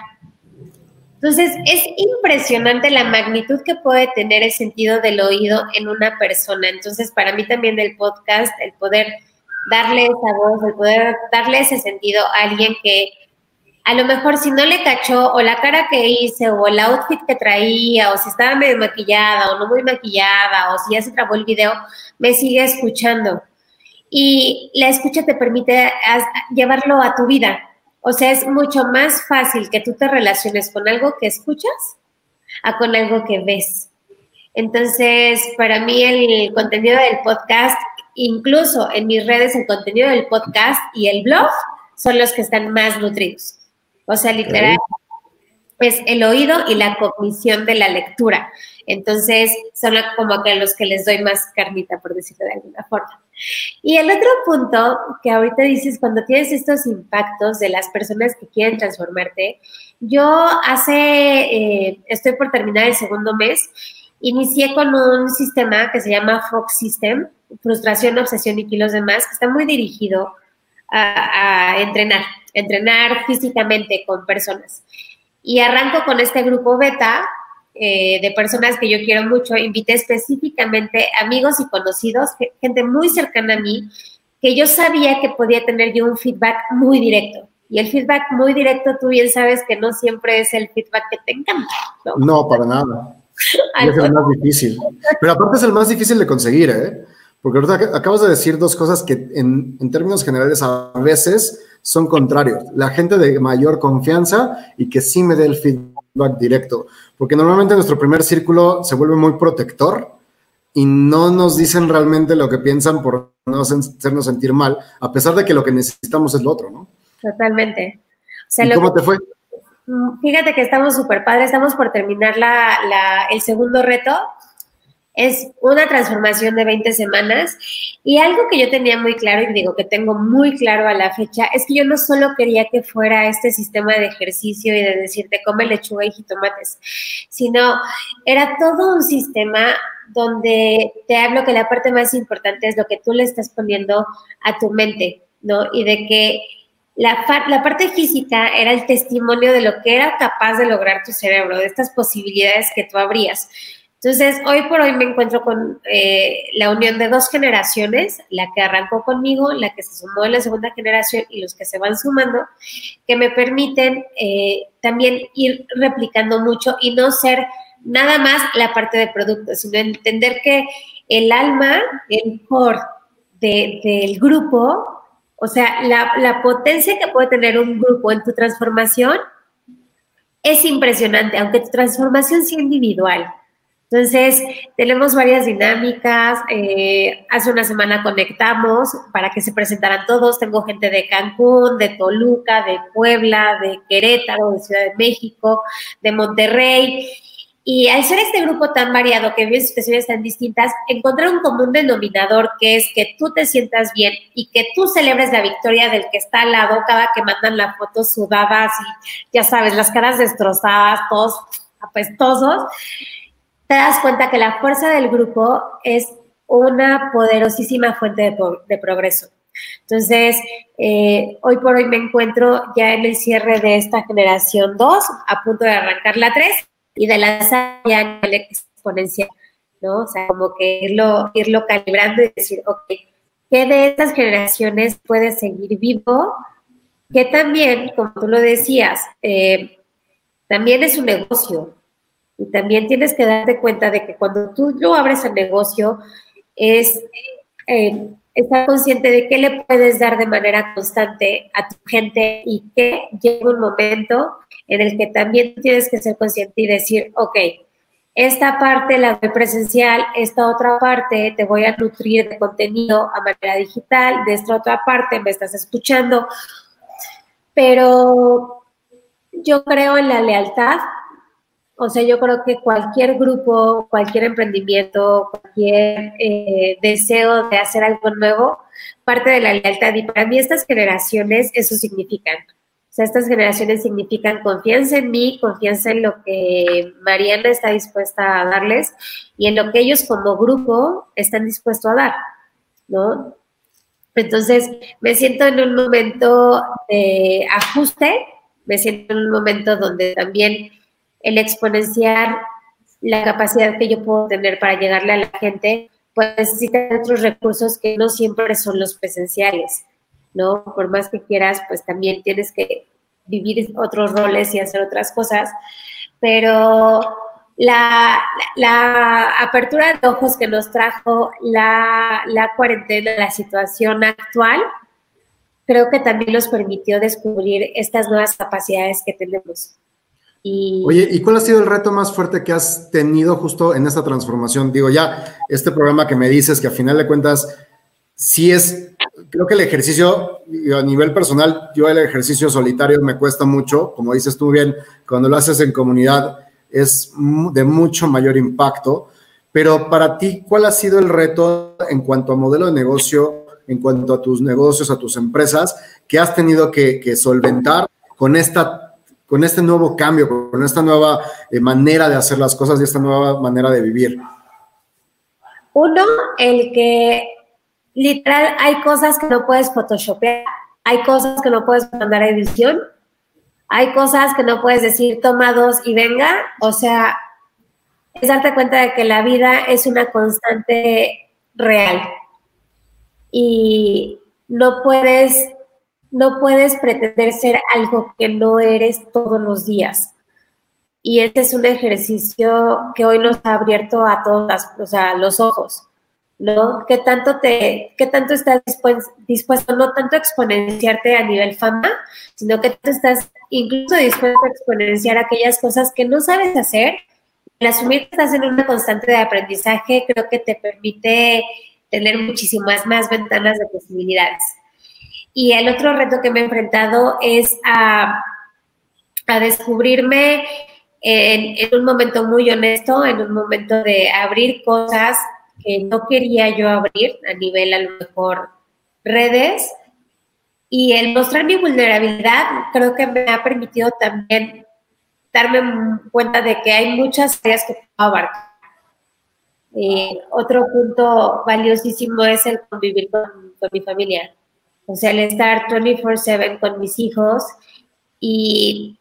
Entonces, es impresionante la magnitud que puede tener el sentido del oído en una persona. Entonces, para mí también del podcast, el poder darle esa voz, el poder darle ese sentido a alguien que a lo mejor si no le cachó o la cara que hice o el outfit que traía o si estaba medio maquillada o no muy maquillada o si ya se trabó el video, me sigue escuchando. Y la escucha te permite llevarlo a tu vida. O sea, es mucho más fácil que tú te relaciones con algo que escuchas a con algo que ves. Entonces, para mí el contenido del podcast, incluso en mis redes, el contenido del podcast y el blog son los que están más nutridos. O sea, literal, es el oído y la cognición de la lectura. Entonces, son como que los que les doy más carnita, por decirlo de alguna forma. Y el otro punto que ahorita dices, cuando tienes estos impactos de las personas que quieren transformarte, yo hace, eh, estoy por terminar el segundo mes, inicié con un sistema que se llama Fox System, frustración, obsesión y kilos de más, que está muy dirigido a, a entrenar entrenar físicamente con personas. Y arranco con este grupo beta eh, de personas que yo quiero mucho. Invité específicamente amigos y conocidos, gente muy cercana a mí, que yo sabía que podía tener yo un feedback muy directo. Y el feedback muy directo, tú bien sabes que no siempre es el feedback que te encanta. No, para nada. [laughs] es el más difícil. Pero aparte es el más difícil de conseguir, ¿eh? Porque ahorita acabas de decir dos cosas que en, en términos generales a veces son contrarios. La gente de mayor confianza y que sí me dé el feedback directo. Porque normalmente nuestro primer círculo se vuelve muy protector y no nos dicen realmente lo que piensan por no hacernos sentir mal, a pesar de que lo que necesitamos es lo otro, ¿no? Totalmente. ¿Y ¿Cómo te fue? Mm, fíjate que estamos súper padres, estamos por terminar la, el segundo reto. Es una transformación de 20 semanas y algo que yo tenía muy claro y digo que tengo muy claro a la fecha es que yo no solo quería que fuera este sistema de ejercicio y de decirte come lechuga y jitomates, sino era todo un sistema donde te hablo que la parte más importante es lo que tú le estás poniendo a tu mente, ¿no? Y de que la, la, parte física era el testimonio de lo que era capaz de lograr tu cerebro, de estas posibilidades que tú abrías. Entonces, hoy por hoy me encuentro con eh, la unión de dos generaciones, la que arrancó conmigo, la que se sumó en la segunda generación y los que se van sumando, que me permiten eh, también ir replicando mucho y no ser nada más la parte de producto, sino entender que el alma, el core del grupo, o sea, la, potencia que puede tener un grupo en tu transformación es impresionante, aunque tu transformación sea individual. Entonces, tenemos varias dinámicas. Eh, hace una semana conectamos para que se presentaran todos. Tengo gente de Cancún, de Toluca, de Puebla, de Querétaro, de Ciudad de México, de Monterrey. Y al ser este grupo tan variado, que vive situaciones tan distintas, encontrar un común denominador que es que tú te sientas bien y que tú celebres la victoria del que está al lado cada que mandan la foto sudadas y ya sabes, las caras destrozadas, todos apestosos, te das cuenta que la fuerza del grupo es una poderosísima fuente de, progreso. Entonces, eh, hoy por hoy me encuentro ya en el cierre de esta generación 2, a punto de arrancar la 3 y de lanzar ya a nivel exponencial, ¿no? O sea, como que irlo, irlo calibrando y decir, ok, ¿qué de estas generaciones puede seguir vivo? Que también, como tú lo decías, eh, también es un negocio. Y también tienes que darte cuenta de que cuando tú lo abres el negocio, es eh, estar consciente de qué le puedes dar de manera constante a tu gente y que llega un momento en el que también tienes que ser consciente y decir, ok, esta parte la doy presencial, esta otra parte te voy a nutrir de contenido a manera digital, de esta otra parte me estás escuchando, pero yo creo en la lealtad o sea, yo creo que cualquier grupo, cualquier emprendimiento, cualquier eh, deseo de hacer algo nuevo, parte de la lealtad. Y para mí estas generaciones eso significan. O sea, estas generaciones significan confianza en mí, confianza en lo que Mariana está dispuesta a darles y en lo que ellos como grupo están dispuestos a dar, ¿no? Entonces, me siento en un momento de ajuste, me siento en un momento donde también el exponenciar la capacidad que yo puedo tener para llegarle a la gente, pues necesita otros recursos que no siempre son los presenciales, ¿no? Por más que quieras, pues también tienes que vivir otros roles y hacer otras cosas, pero la, apertura de ojos que nos trajo la, la cuarentena, la situación actual, creo que también nos permitió descubrir estas nuevas capacidades que tenemos. Oye, ¿y cuál ha sido el reto más fuerte que has tenido justo en esta transformación? Digo, ya este programa que me dices que a final de cuentas sí es, creo que el ejercicio a nivel personal, yo el ejercicio solitario me cuesta mucho, como dices tú bien, cuando lo haces en comunidad es de mucho mayor impacto, pero para ti, ¿cuál ha sido el reto en cuanto a modelo de negocio, en cuanto a tus negocios, a tus empresas, que has tenido que, que solventar con esta con este nuevo cambio, con esta nueva eh, manera de hacer las cosas y esta nueva manera de vivir? Uno, el que literal hay cosas que no puedes photoshopear, hay cosas que no puedes mandar a edición, hay cosas que no puedes decir toma dos y venga, o sea, es darte cuenta de que la vida es una constante real y no puedes no puedes pretender ser algo que no eres todos los días. Y este es un ejercicio que hoy nos ha abierto a todas, o sea, los ojos, ¿no? ¿Qué tanto, te, qué tanto estás dispuesto, no tanto a exponenciarte a nivel fama, sino que tú estás incluso dispuesto a exponenciar aquellas cosas que no sabes hacer? El asumir que estás en una constante de aprendizaje creo que te permite tener muchísimas más ventanas de posibilidades. Y el otro reto que me he enfrentado es a, a descubrirme en, un momento muy honesto, en un momento de abrir cosas que no quería yo abrir a nivel a lo mejor redes. Y el mostrar mi vulnerabilidad creo que me ha permitido también darme cuenta de que hay muchas áreas que puedo abarcar. Eh, otro punto valiosísimo es el convivir con, con mi familia. O sea, el estar 24/7 con mis hijos y,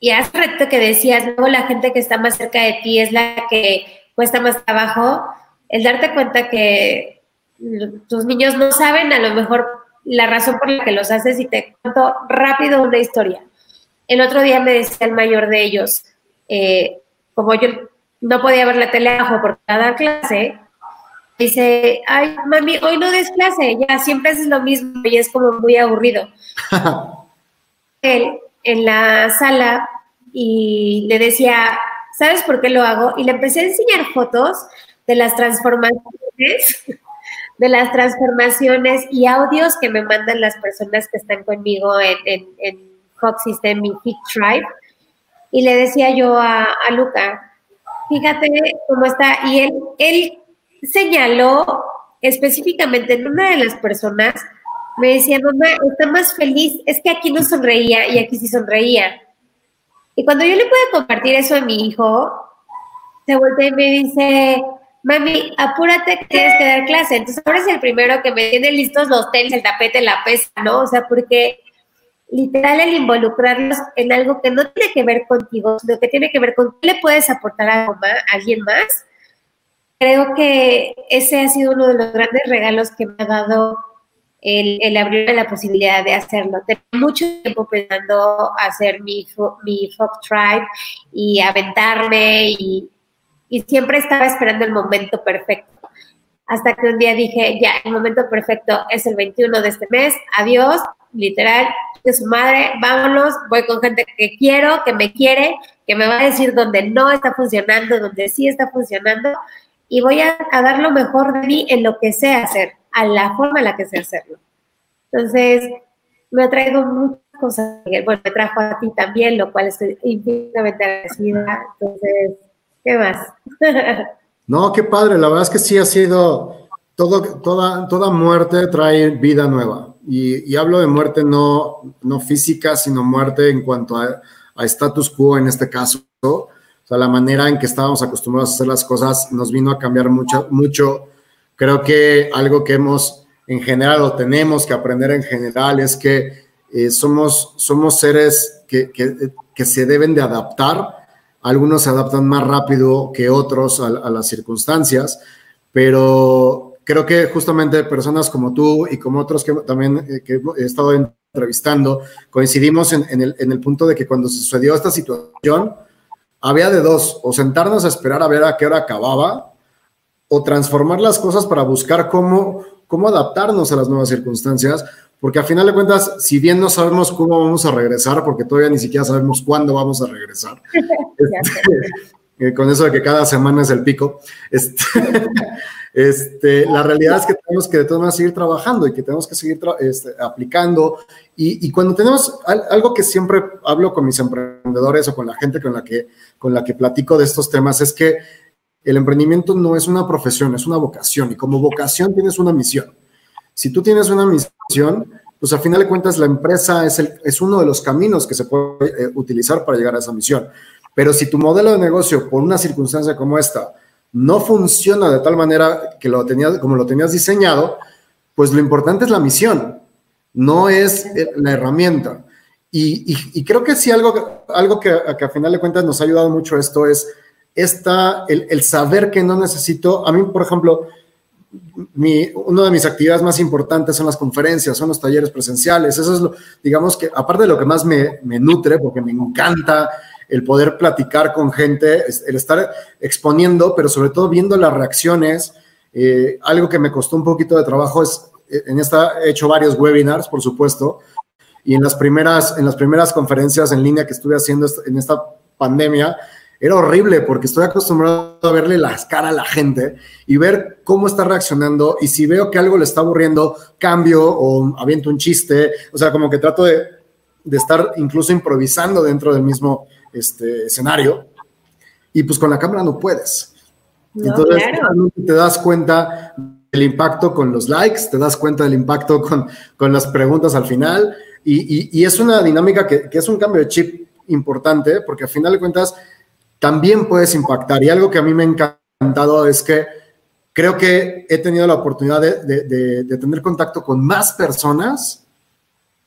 y hace rato que decías, luego la gente que está más cerca de ti es la que cuesta más trabajo el darte cuenta que tus niños no saben a lo mejor la razón por la que los haces y te cuento rápido una historia. El otro día me decía el mayor de ellos, eh, como yo no podía ver la tele abajo por cada clase, dice, ay, mami, hoy no des clase, ya siempre haces lo mismo y es como muy aburrido. [laughs] Él en la sala y le decía, ¿sabes por qué lo hago? Y le empecé a enseñar fotos de las transformaciones, [laughs] de las transformaciones y audios que me mandan las personas que están conmigo en, en, en System y Hit Tribe. Y le decía yo a, a, Luca, fíjate cómo está. Y él, él señaló específicamente en una de las personas, me decía, mamá, está más feliz, es que aquí no sonreía y aquí sí sonreía. Y cuando yo le pude compartir eso a mi hijo, se voltea y me dice, mami, apúrate que tienes que dar clase. Entonces ahora es el primero que me tiene listos los tenis, el tapete, la pesa, ¿no? O sea, porque literal el involucrarlos en algo que no tiene que ver contigo, sino que tiene que ver con qué le puedes aportar a, alguien más, creo que ese ha sido uno de los grandes regalos que me ha dado el, el abrirme la posibilidad de hacerlo. Tengo mucho tiempo pensando hacer mi, mi folk tribe y aventarme y y siempre estaba esperando el momento perfecto. Hasta que un día dije, ya, el momento perfecto es el 21 de este mes, adiós, literal, de su madre, vámonos, voy con gente que quiero, que me quiere, que me va a decir dónde no está funcionando, dónde sí está funcionando, y voy a, dar lo mejor de mí en lo que sé hacer, a la forma en la que sé hacerlo. Entonces, me traigo muchas cosas, bueno, me trajo a ti también, lo cual estoy infinitamente agradecida. Entonces, ¿Qué más? [laughs] no, qué padre. La verdad es que sí ha sido todo, toda, toda muerte trae vida nueva. Y, hablo de muerte no, no física, sino muerte en cuanto a, a status quo en este caso. O sea, la manera en que estábamos acostumbrados a hacer las cosas nos vino a cambiar mucho. mucho. Creo que algo que hemos en general o tenemos que aprender en general es que eh, somos, somos seres que, que, que se deben de adaptar algunos se adaptan más rápido que otros a, las circunstancias, pero creo que justamente personas como tú y como otros que también eh, que he estado entrevistando, coincidimos en, el, en, el, punto de que cuando sucedió esta situación, había de dos, o sentarnos a esperar a ver a qué hora acababa, o transformar las cosas para buscar cómo, cómo adaptarnos a las nuevas circunstancias, porque a final de cuentas, si bien no sabemos cómo vamos a regresar, porque todavía ni siquiera sabemos cuándo vamos a regresar, [laughs] este, con eso de que cada semana es el pico, este, [laughs] este, la realidad es que tenemos que de todas maneras seguir trabajando y que tenemos que seguir este, aplicando. Y, cuando tenemos algo que siempre hablo con mis emprendedores o con la gente con la, que, con la que platico de estos temas, es que el emprendimiento no es una profesión, es una vocación y como vocación tienes una misión. Si tú tienes una misión, pues al final de cuentas la empresa es, es uno de los caminos que se puede eh, utilizar para llegar a esa misión. Pero si tu modelo de negocio, por una circunstancia como esta, no funciona de tal manera que lo tenías, como lo tenías diseñado, pues lo importante es la misión, no es la herramienta. Y, creo que sí, algo, algo que, a final de cuentas nos ha ayudado mucho esto es esta, el, el saber que no necesito, a mí, por ejemplo, mi, una de mis actividades más importantes son las conferencias, son los talleres presenciales. Eso es lo, digamos que, aparte de lo que más me, me nutre, porque me encanta el poder platicar con gente, el estar exponiendo, pero sobre todo viendo las reacciones Eh, algo que me costó un poquito de trabajo es, eh, en esta he hecho varios webinars, por supuesto, y en las primeras, en las primeras conferencias en línea que estuve haciendo en esta pandemia, era horrible porque estoy acostumbrado a verle las caras a la gente y ver cómo está reaccionando y si veo que algo le está aburriendo, cambio o aviento un chiste, o sea, como que trato de, de estar incluso improvisando dentro del mismo este, escenario y pues con la cámara no puedes. Entonces te das cuenta del impacto con los likes, te das cuenta del impacto con, con las preguntas al final y, y, es una dinámica que, que, es un cambio de chip importante porque al final de cuentas también puedes impactar y algo que a mí me ha encantado es que creo que he tenido la oportunidad de, de, de tener contacto con más personas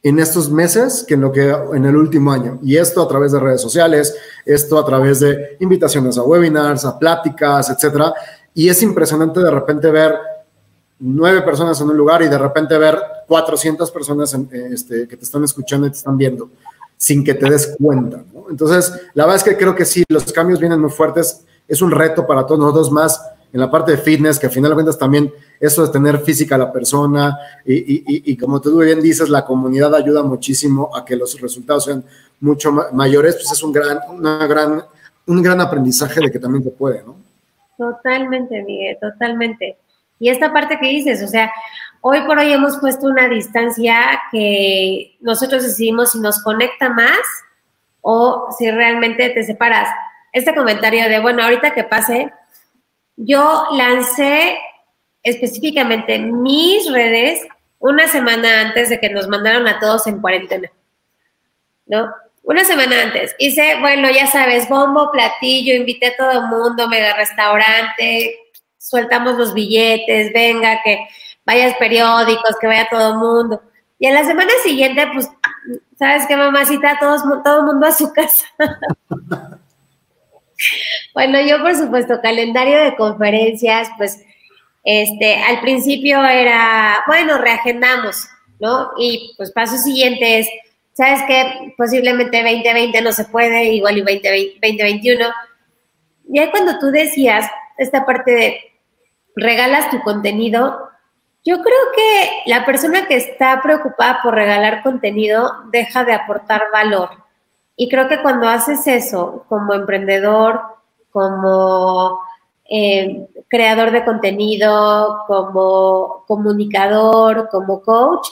en estos meses que en lo que en el último año. Y esto a través de redes sociales, esto a través de invitaciones a webinars, a pláticas, etcétera. Y es impresionante de repente ver nueve personas en un lugar y de repente ver 400 personas este, que te están escuchando y te están viendo sin que te des cuenta. Entonces, la verdad es que creo que sí, los cambios vienen muy fuertes. Es un reto para todos nosotros más en la parte de fitness, que al final también eso de tener física a la persona y, como tú bien dices, la comunidad ayuda muchísimo a que los resultados sean mucho mayores, pues es un gran, una gran, un gran aprendizaje de que también se puede, ¿no? Totalmente, Miguel, totalmente. Y esta parte que dices, o sea, hoy por hoy hemos puesto una distancia que nosotros decidimos si nos conecta más o si realmente te separas. Este comentario de, bueno, ahorita que pase, yo lancé específicamente mis redes una semana antes de que nos mandaron a todos en cuarentena, ¿no? Una semana antes. Hice, bueno, ya sabes, bombo, platillo, invité a todo el mundo, mega restaurante, sueltamos los billetes, venga, que vayas periódicos, que vaya todo el mundo. Y en la semana siguiente, pues, ¿sabes qué, mamacita? Todos, todo el mundo a su casa. [laughs] Bueno, yo por supuesto, calendario de conferencias, pues este, al principio era, bueno, reagendamos, ¿no? Y pues paso siguiente es, ¿sabes qué? Posiblemente 2020 no se puede, igual y 2021. Y ahí cuando tú decías esta parte de regalas tu contenido, yo creo que la persona que está preocupada por regalar contenido deja de aportar valor. Y creo que cuando haces eso como emprendedor, como eh, creador de contenido, como comunicador, como coach,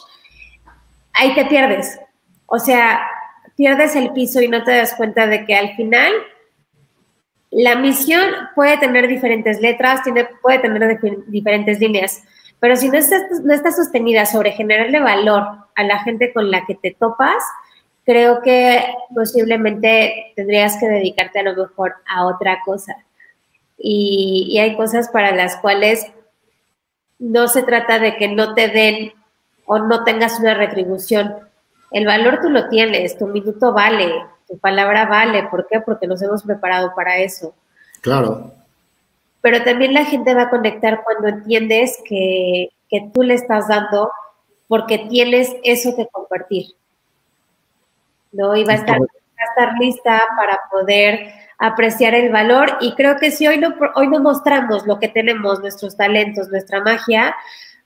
ahí te pierdes. O sea, pierdes el piso y no te das cuenta de que al final la misión puede tener diferentes letras, tiene, puede tener diferentes líneas, pero si no no está sostenida sobre generarle valor a la gente con la que te topas, creo que posiblemente tendrías que dedicarte a lo mejor a otra cosa. Y, hay cosas para las cuales no se trata de que no te den o no tengas una retribución. El valor tú lo tienes, tu minuto vale, tu palabra vale. ¿Por qué? Porque nos hemos preparado para eso. Claro. Pero también la gente va a conectar cuando entiendes que, que tú le estás dando porque tienes eso que compartir. ¿No? Y va a estar, estar lista para poder apreciar el valor. Y creo que si hoy no, hoy no mostramos lo que tenemos, nuestros talentos, nuestra magia,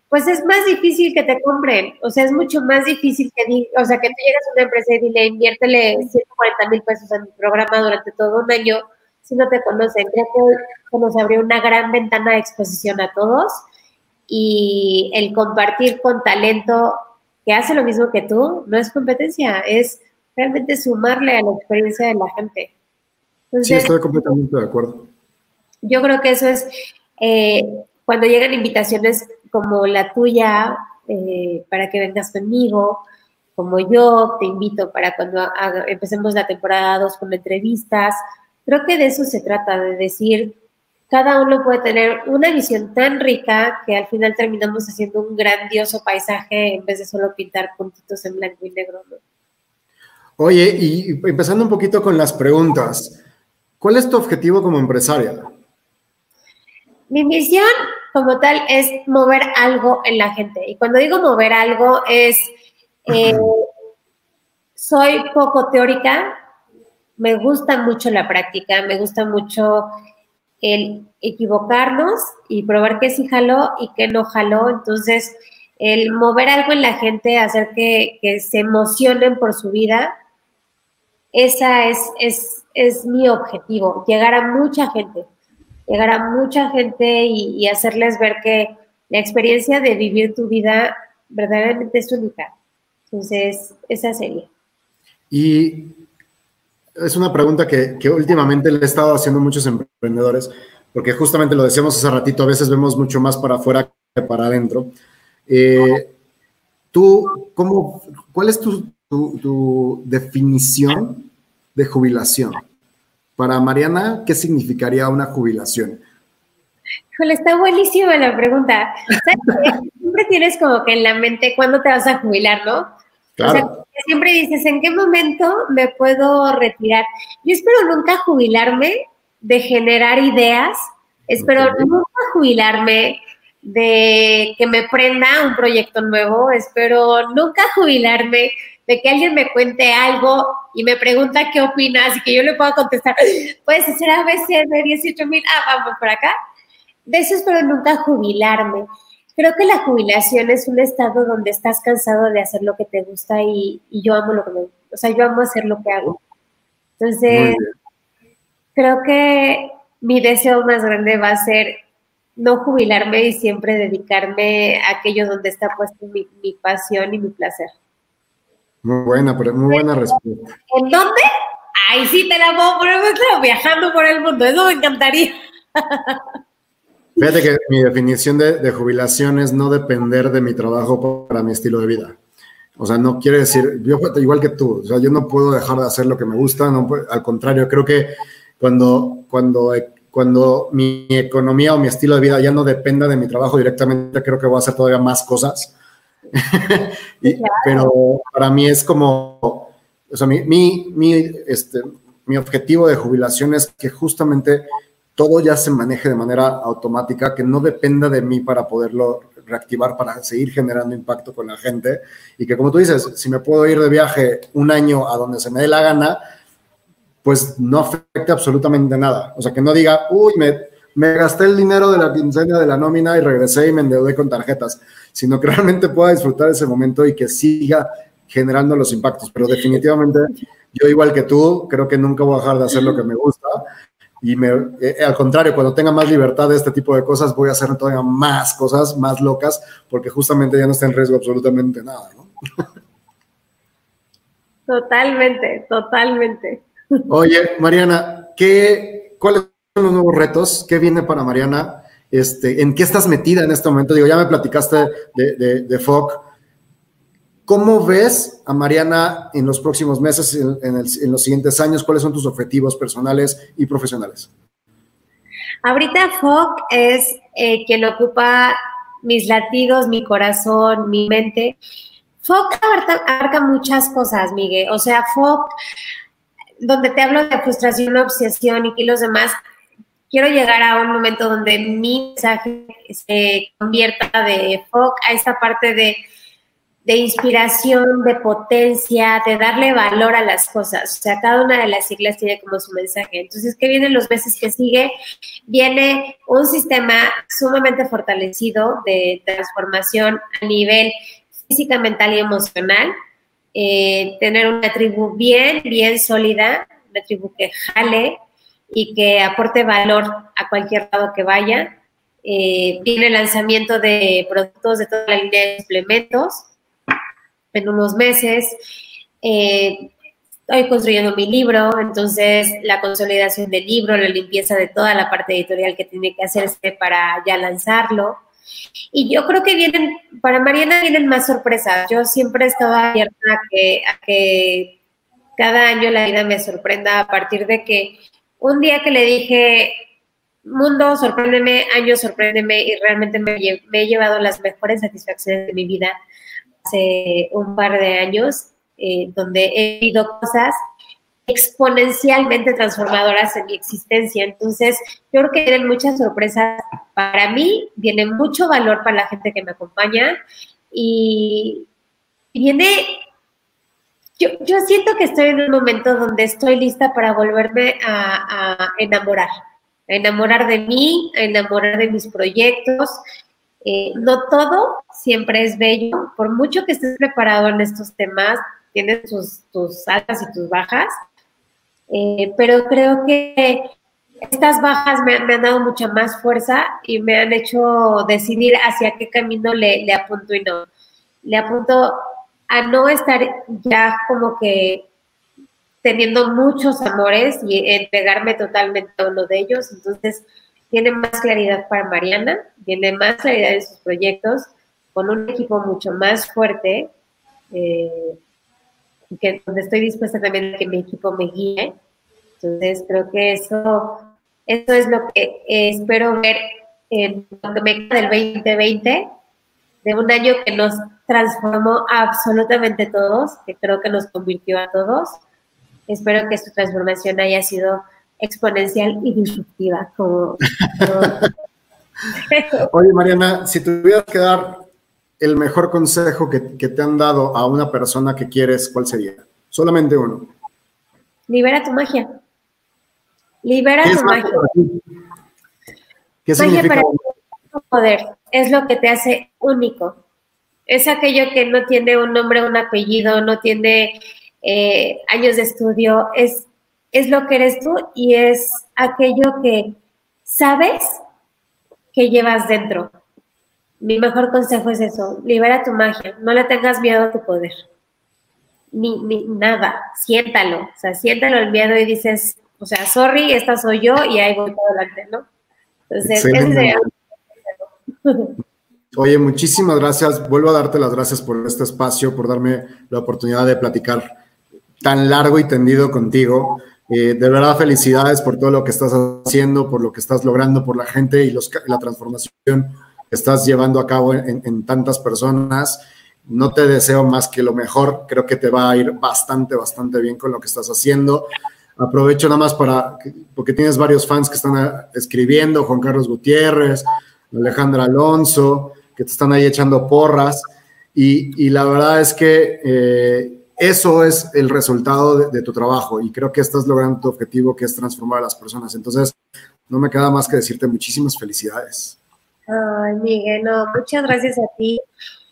pues es más difícil que te compren. O sea, es mucho más difícil que, o sea, que tú llegas a una empresa y dile, inviértele 140 mil pesos en mi programa durante todo un año si no te conocen. Creo que nos abrió una gran ventana de exposición a todos y el compartir con talento que hace lo mismo que tú no es competencia, es realmente sumarle a la experiencia de la gente. sí, estoy completamente de acuerdo. Yo creo que eso es, eh, cuando llegan invitaciones como la tuya, eh, para que vengas conmigo, como yo te invito para cuando empecemos la temporada 2 con entrevistas, creo que de eso se trata, de decir, cada uno puede tener una visión tan rica que al final terminamos haciendo un grandioso paisaje en vez de solo pintar puntitos en blanco y negro. ¿no? Oye, y empezando un poquito con las preguntas, ¿cuál es tu objetivo como empresaria? Mi misión como tal es mover algo en la gente. Y cuando digo mover algo es, eh, soy poco teórica, me gusta mucho la práctica, me gusta mucho el equivocarnos y probar que sí jaló y que no jaló. Entonces, el mover algo en la gente, hacer que, se emocionen por su vida, esa es, es, es, mi objetivo, llegar a mucha gente, llegar a mucha gente y, hacerles ver que la experiencia de vivir tu vida verdaderamente es única. Entonces, esa sería. Y es una pregunta que, que, últimamente le he estado haciendo a muchos emprendedores, porque justamente lo decíamos hace ratito, a veces vemos mucho más para afuera que para adentro. Eh, ¿Tú, cómo, cuál es tu, tu, definición de jubilación? Para Mariana, ¿qué significaría una jubilación? Híjole, está buenísima la pregunta. [laughs] siempre tienes como que en la mente cuándo te vas a jubilar, ¿no? Claro. siempre dices, ¿en qué momento me puedo retirar? Yo espero nunca jubilarme de generar ideas, espero nunca jubilarme de que me prenda un proyecto nuevo, espero nunca jubilarme de que alguien me cuente algo y me pregunta qué opinas y que yo le pueda contestar, puedes hacer a veces de 18 mil, ah, vamos por acá. De eso espero nunca jubilarme. Creo que la jubilación es un estado donde estás cansado de hacer lo que te gusta y, yo amo lo que me gusta. O sea, yo amo hacer lo que hago. Entonces, creo que mi deseo más grande va a ser no jubilarme y siempre dedicarme a aquello donde está puesto mi, pasión y mi placer. Muy buena, muy buena respuesta. ¿En dónde? Ay, sí, te la puedo poner, viajando por el mundo, eso me encantaría. [laughs] Fíjate que mi definición de, jubilación es no depender de mi trabajo para mi estilo de vida. O sea, no quiere decir, yo igual que tú, o sea, yo no puedo dejar de hacer lo que me gusta, no, al contrario, creo que cuando, cuando cuando mi economía o mi estilo de vida ya no dependa de mi trabajo directamente, creo que voy a hacer todavía más cosas. [laughs] Pero para mí es como, o sea, mi, mi, este, mi objetivo de jubilación es que justamente todo ya se maneje de manera automática, que no dependa de mí para poderlo reactivar, para seguir generando impacto con la gente. Y que como tú dices, si me puedo ir de viaje un año a donde se me dé la gana, pues no afecte absolutamente nada. O sea, que no diga, uy, me, gasté el dinero de la quincena de la nómina y regresé y me endeudé con tarjetas, sino que [laughs] realmente pueda disfrutar ese momento y que siga generando los impactos. Pero definitivamente, yo igual que tú, creo que nunca voy a dejar de hacer lo que me gusta. Y me, eh, al contrario, cuando tenga más libertad de este tipo de cosas, voy a hacer todavía más cosas, más locas, porque justamente ya no está en riesgo absolutamente nada, ¿no? Totalmente, totalmente. Oye, Mariana, ¿qué, ¿cuáles son los nuevos retos? ¿Qué viene para Mariana? Este, ¿En qué estás metida en este momento? Digo, ya me platicaste de, de, FOC. ¿Cómo ves a Mariana en los próximos meses, en, los siguientes años? ¿Cuáles son tus objetivos personales y profesionales? Ahorita FOC es eh, quien ocupa mis latidos, mi corazón, mi mente. FOC abarca, muchas cosas, Miguel. O sea, FOC donde te hablo de frustración, obsesión y que los demás, quiero llegar a un momento donde mi mensaje se convierta de foco a esa parte de, de inspiración, de potencia, de darle valor a las cosas. O sea, cada una de las siglas tiene como su mensaje. Entonces, ¿qué vienen los meses que sigue? Viene un sistema sumamente fortalecido de transformación a nivel física, mental y emocional eh, tener una tribu bien, bien sólida, una tribu que jale y que aporte valor a cualquier lado que vaya. Eh, viene el lanzamiento de productos de toda la línea de suplementos en unos meses. Eh, estoy construyendo mi libro, entonces la consolidación del libro, la limpieza de toda la parte editorial que tiene que hacerse para ya lanzarlo. Y yo creo que vienen, para Mariana vienen más sorpresas. Yo siempre he estado abierta a que, a que cada año la vida me sorprenda a partir de que un día que le dije, mundo, sorpréndeme, año, sorpréndeme, y realmente me, he llevado las mejores satisfacciones de mi vida hace un par de años, eh, donde he vivido cosas exponencialmente transformadoras en mi existencia. Entonces, yo creo que vienen muchas sorpresas para mí, viene mucho valor para la gente que me acompaña y, viene, yo, siento que estoy en un momento donde estoy lista para volverme a, enamorar. a enamorar de mí, a enamorar de mis proyectos. Eh, no todo siempre es bello, por mucho que estés preparado en estos temas, tienes tus, tus altas y tus bajas, eh, pero creo que estas bajas me, han dado mucha más fuerza y me han hecho decidir hacia qué camino le, apunto y no. Le apunto a no estar ya como que teniendo muchos amores y entregarme totalmente a uno de ellos. Entonces, tiene más claridad para Mariana, tiene más claridad en sus proyectos, con un equipo mucho más fuerte, eh, que donde estoy dispuesta también a que mi equipo me guíe. Entonces, creo que eso, eso es lo que espero ver en lo que me queda del 2020, de un año que nos transformó absolutamente todos, que creo que nos convirtió a todos espero que su transformación haya sido exponencial y disruptiva. Como, [laughs] [laughs] Oye, Mariana, si tuvieras que dar el mejor consejo que, te han dado a una persona que quieres, ¿cuál sería? Solamente uno. Libera tu magia. Libera tu magia. ¿Qué significa? Magia para poder. Es lo que te hace único. Es aquello que no tiene un nombre, un apellido, no tiene eh, años de estudio, es, es lo que eres tú y es aquello que sabes que llevas dentro. Mi mejor consejo es eso, libera tu magia, no le tengas miedo a tu poder, ni, ni nada, siéntalo, o sea, siéntalo el miedo y dices, o sea, sorry, esta soy yo y ahí voy por adelante, ¿no? Entonces, ese Oye, muchísimas gracias. Vuelvo a darte las gracias por este espacio, por darme la oportunidad de platicar tan largo y tendido contigo. Eh, de verdad, felicidades por todo lo que estás haciendo, por lo que estás logrando, por la gente y los, la transformación estás llevando a cabo en, tantas personas. No te deseo más que lo mejor. Creo que te va a ir bastante, bastante bien con lo que estás haciendo. Aprovecho nada más para, porque tienes varios fans que están ah, escribiendo, Juan Carlos Gutiérrez, Alejandra Alonso, que te están ahí echando porras. Y, la verdad es que eh, eso es el resultado de, tu trabajo y creo que estás logrando tu objetivo que es transformar a las personas. Entonces, no me queda más que decirte muchísimas felicidades. Ay, Miguel, no, muchas gracias a ti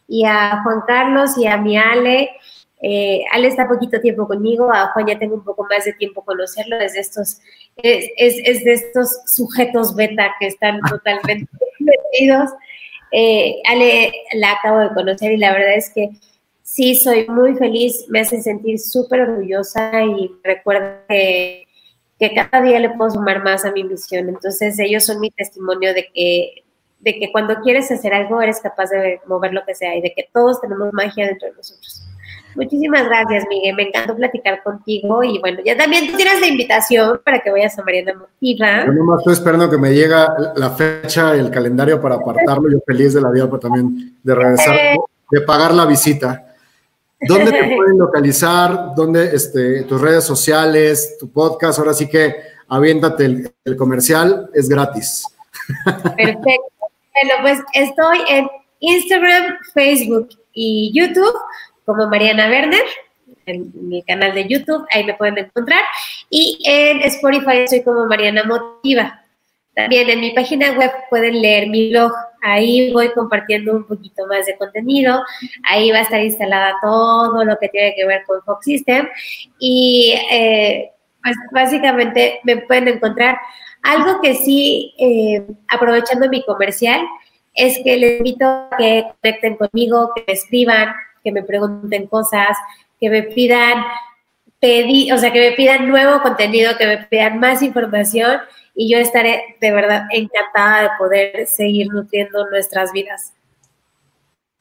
y a Juan Carlos y a mi Ale. Eh, Ale está poquito tiempo conmigo, a Juan ya tengo un poco más de tiempo conocerlo, es de estos, es, es, de estos sujetos beta que están [laughs] totalmente metidos. Eh, Ale la acabo de conocer y la verdad es que sí, soy muy feliz, me hace sentir súper orgullosa y recuerda que, que, cada día le puedo sumar más a mi misión. Entonces ellos son mi testimonio de que, de que cuando quieres hacer algo eres capaz de mover lo que sea y de que todos tenemos magia dentro de nosotros. Muchísimas gracias, Miguel. Me encantó platicar contigo. Y bueno, ya también tú tienes la invitación para que vayas a Mariana Motiva. Yo nomás estoy esperando que me llegue la fecha, el calendario para apartarlo. Yo feliz de la vida, pero también de regresar, eh. de pagar la visita. ¿Dónde te [laughs] pueden localizar? ¿Dónde este, tus redes sociales, tu podcast? Ahora sí que aviéntate el, comercial, es gratis. Perfecto. Bueno, pues estoy en Instagram, Facebook y YouTube como Mariana Werner, en mi canal de YouTube, ahí me pueden encontrar. Y en Spotify soy como Mariana Motiva. También en mi página web pueden leer mi blog Ahí voy compartiendo un poquito más de contenido. Ahí va a estar instalada todo lo que tiene que ver con Fox System. Y eh, pues básicamente me pueden encontrar. Algo que sí, eh, aprovechando mi comercial, es que les invito a que conecten conmigo, que me escriban, que me pregunten cosas, que me pidan pedir, o sea, que me pidan nuevo contenido, que me pidan más información y yo estaré de verdad encantada de poder seguir nutriendo nuestras vidas.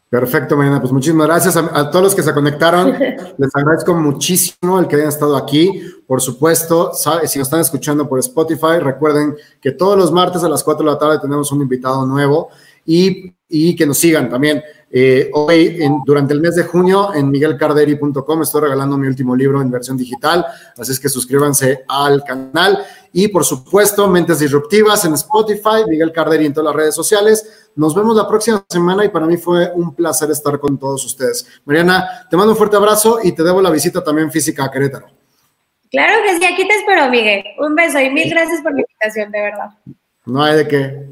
Perfecto, Mariana. Pues muchísimas gracias a, todos los que se conectaron. [laughs] Les agradezco muchísimo el que hayan estado aquí. Por supuesto, si nos están escuchando por Spotify, recuerden que todos los martes a las 4 de la tarde tenemos un invitado nuevo y, y que nos sigan también. Eh, hoy, durante el mes de junio, en miguelcarderi.com estoy regalando mi último libro en versión digital, así es que suscríbanse al canal. Y por supuesto, Mentes Disruptivas en Spotify, Miguel Carderi en todas las redes sociales. Nos vemos la próxima semana y para mí fue un placer estar con todos ustedes. Mariana, te mando un fuerte abrazo y te debo la visita también física a Querétaro. Claro que sí, aquí te espero, Miguel. Un beso y mil gracias por la invitación, de verdad. No hay de qué.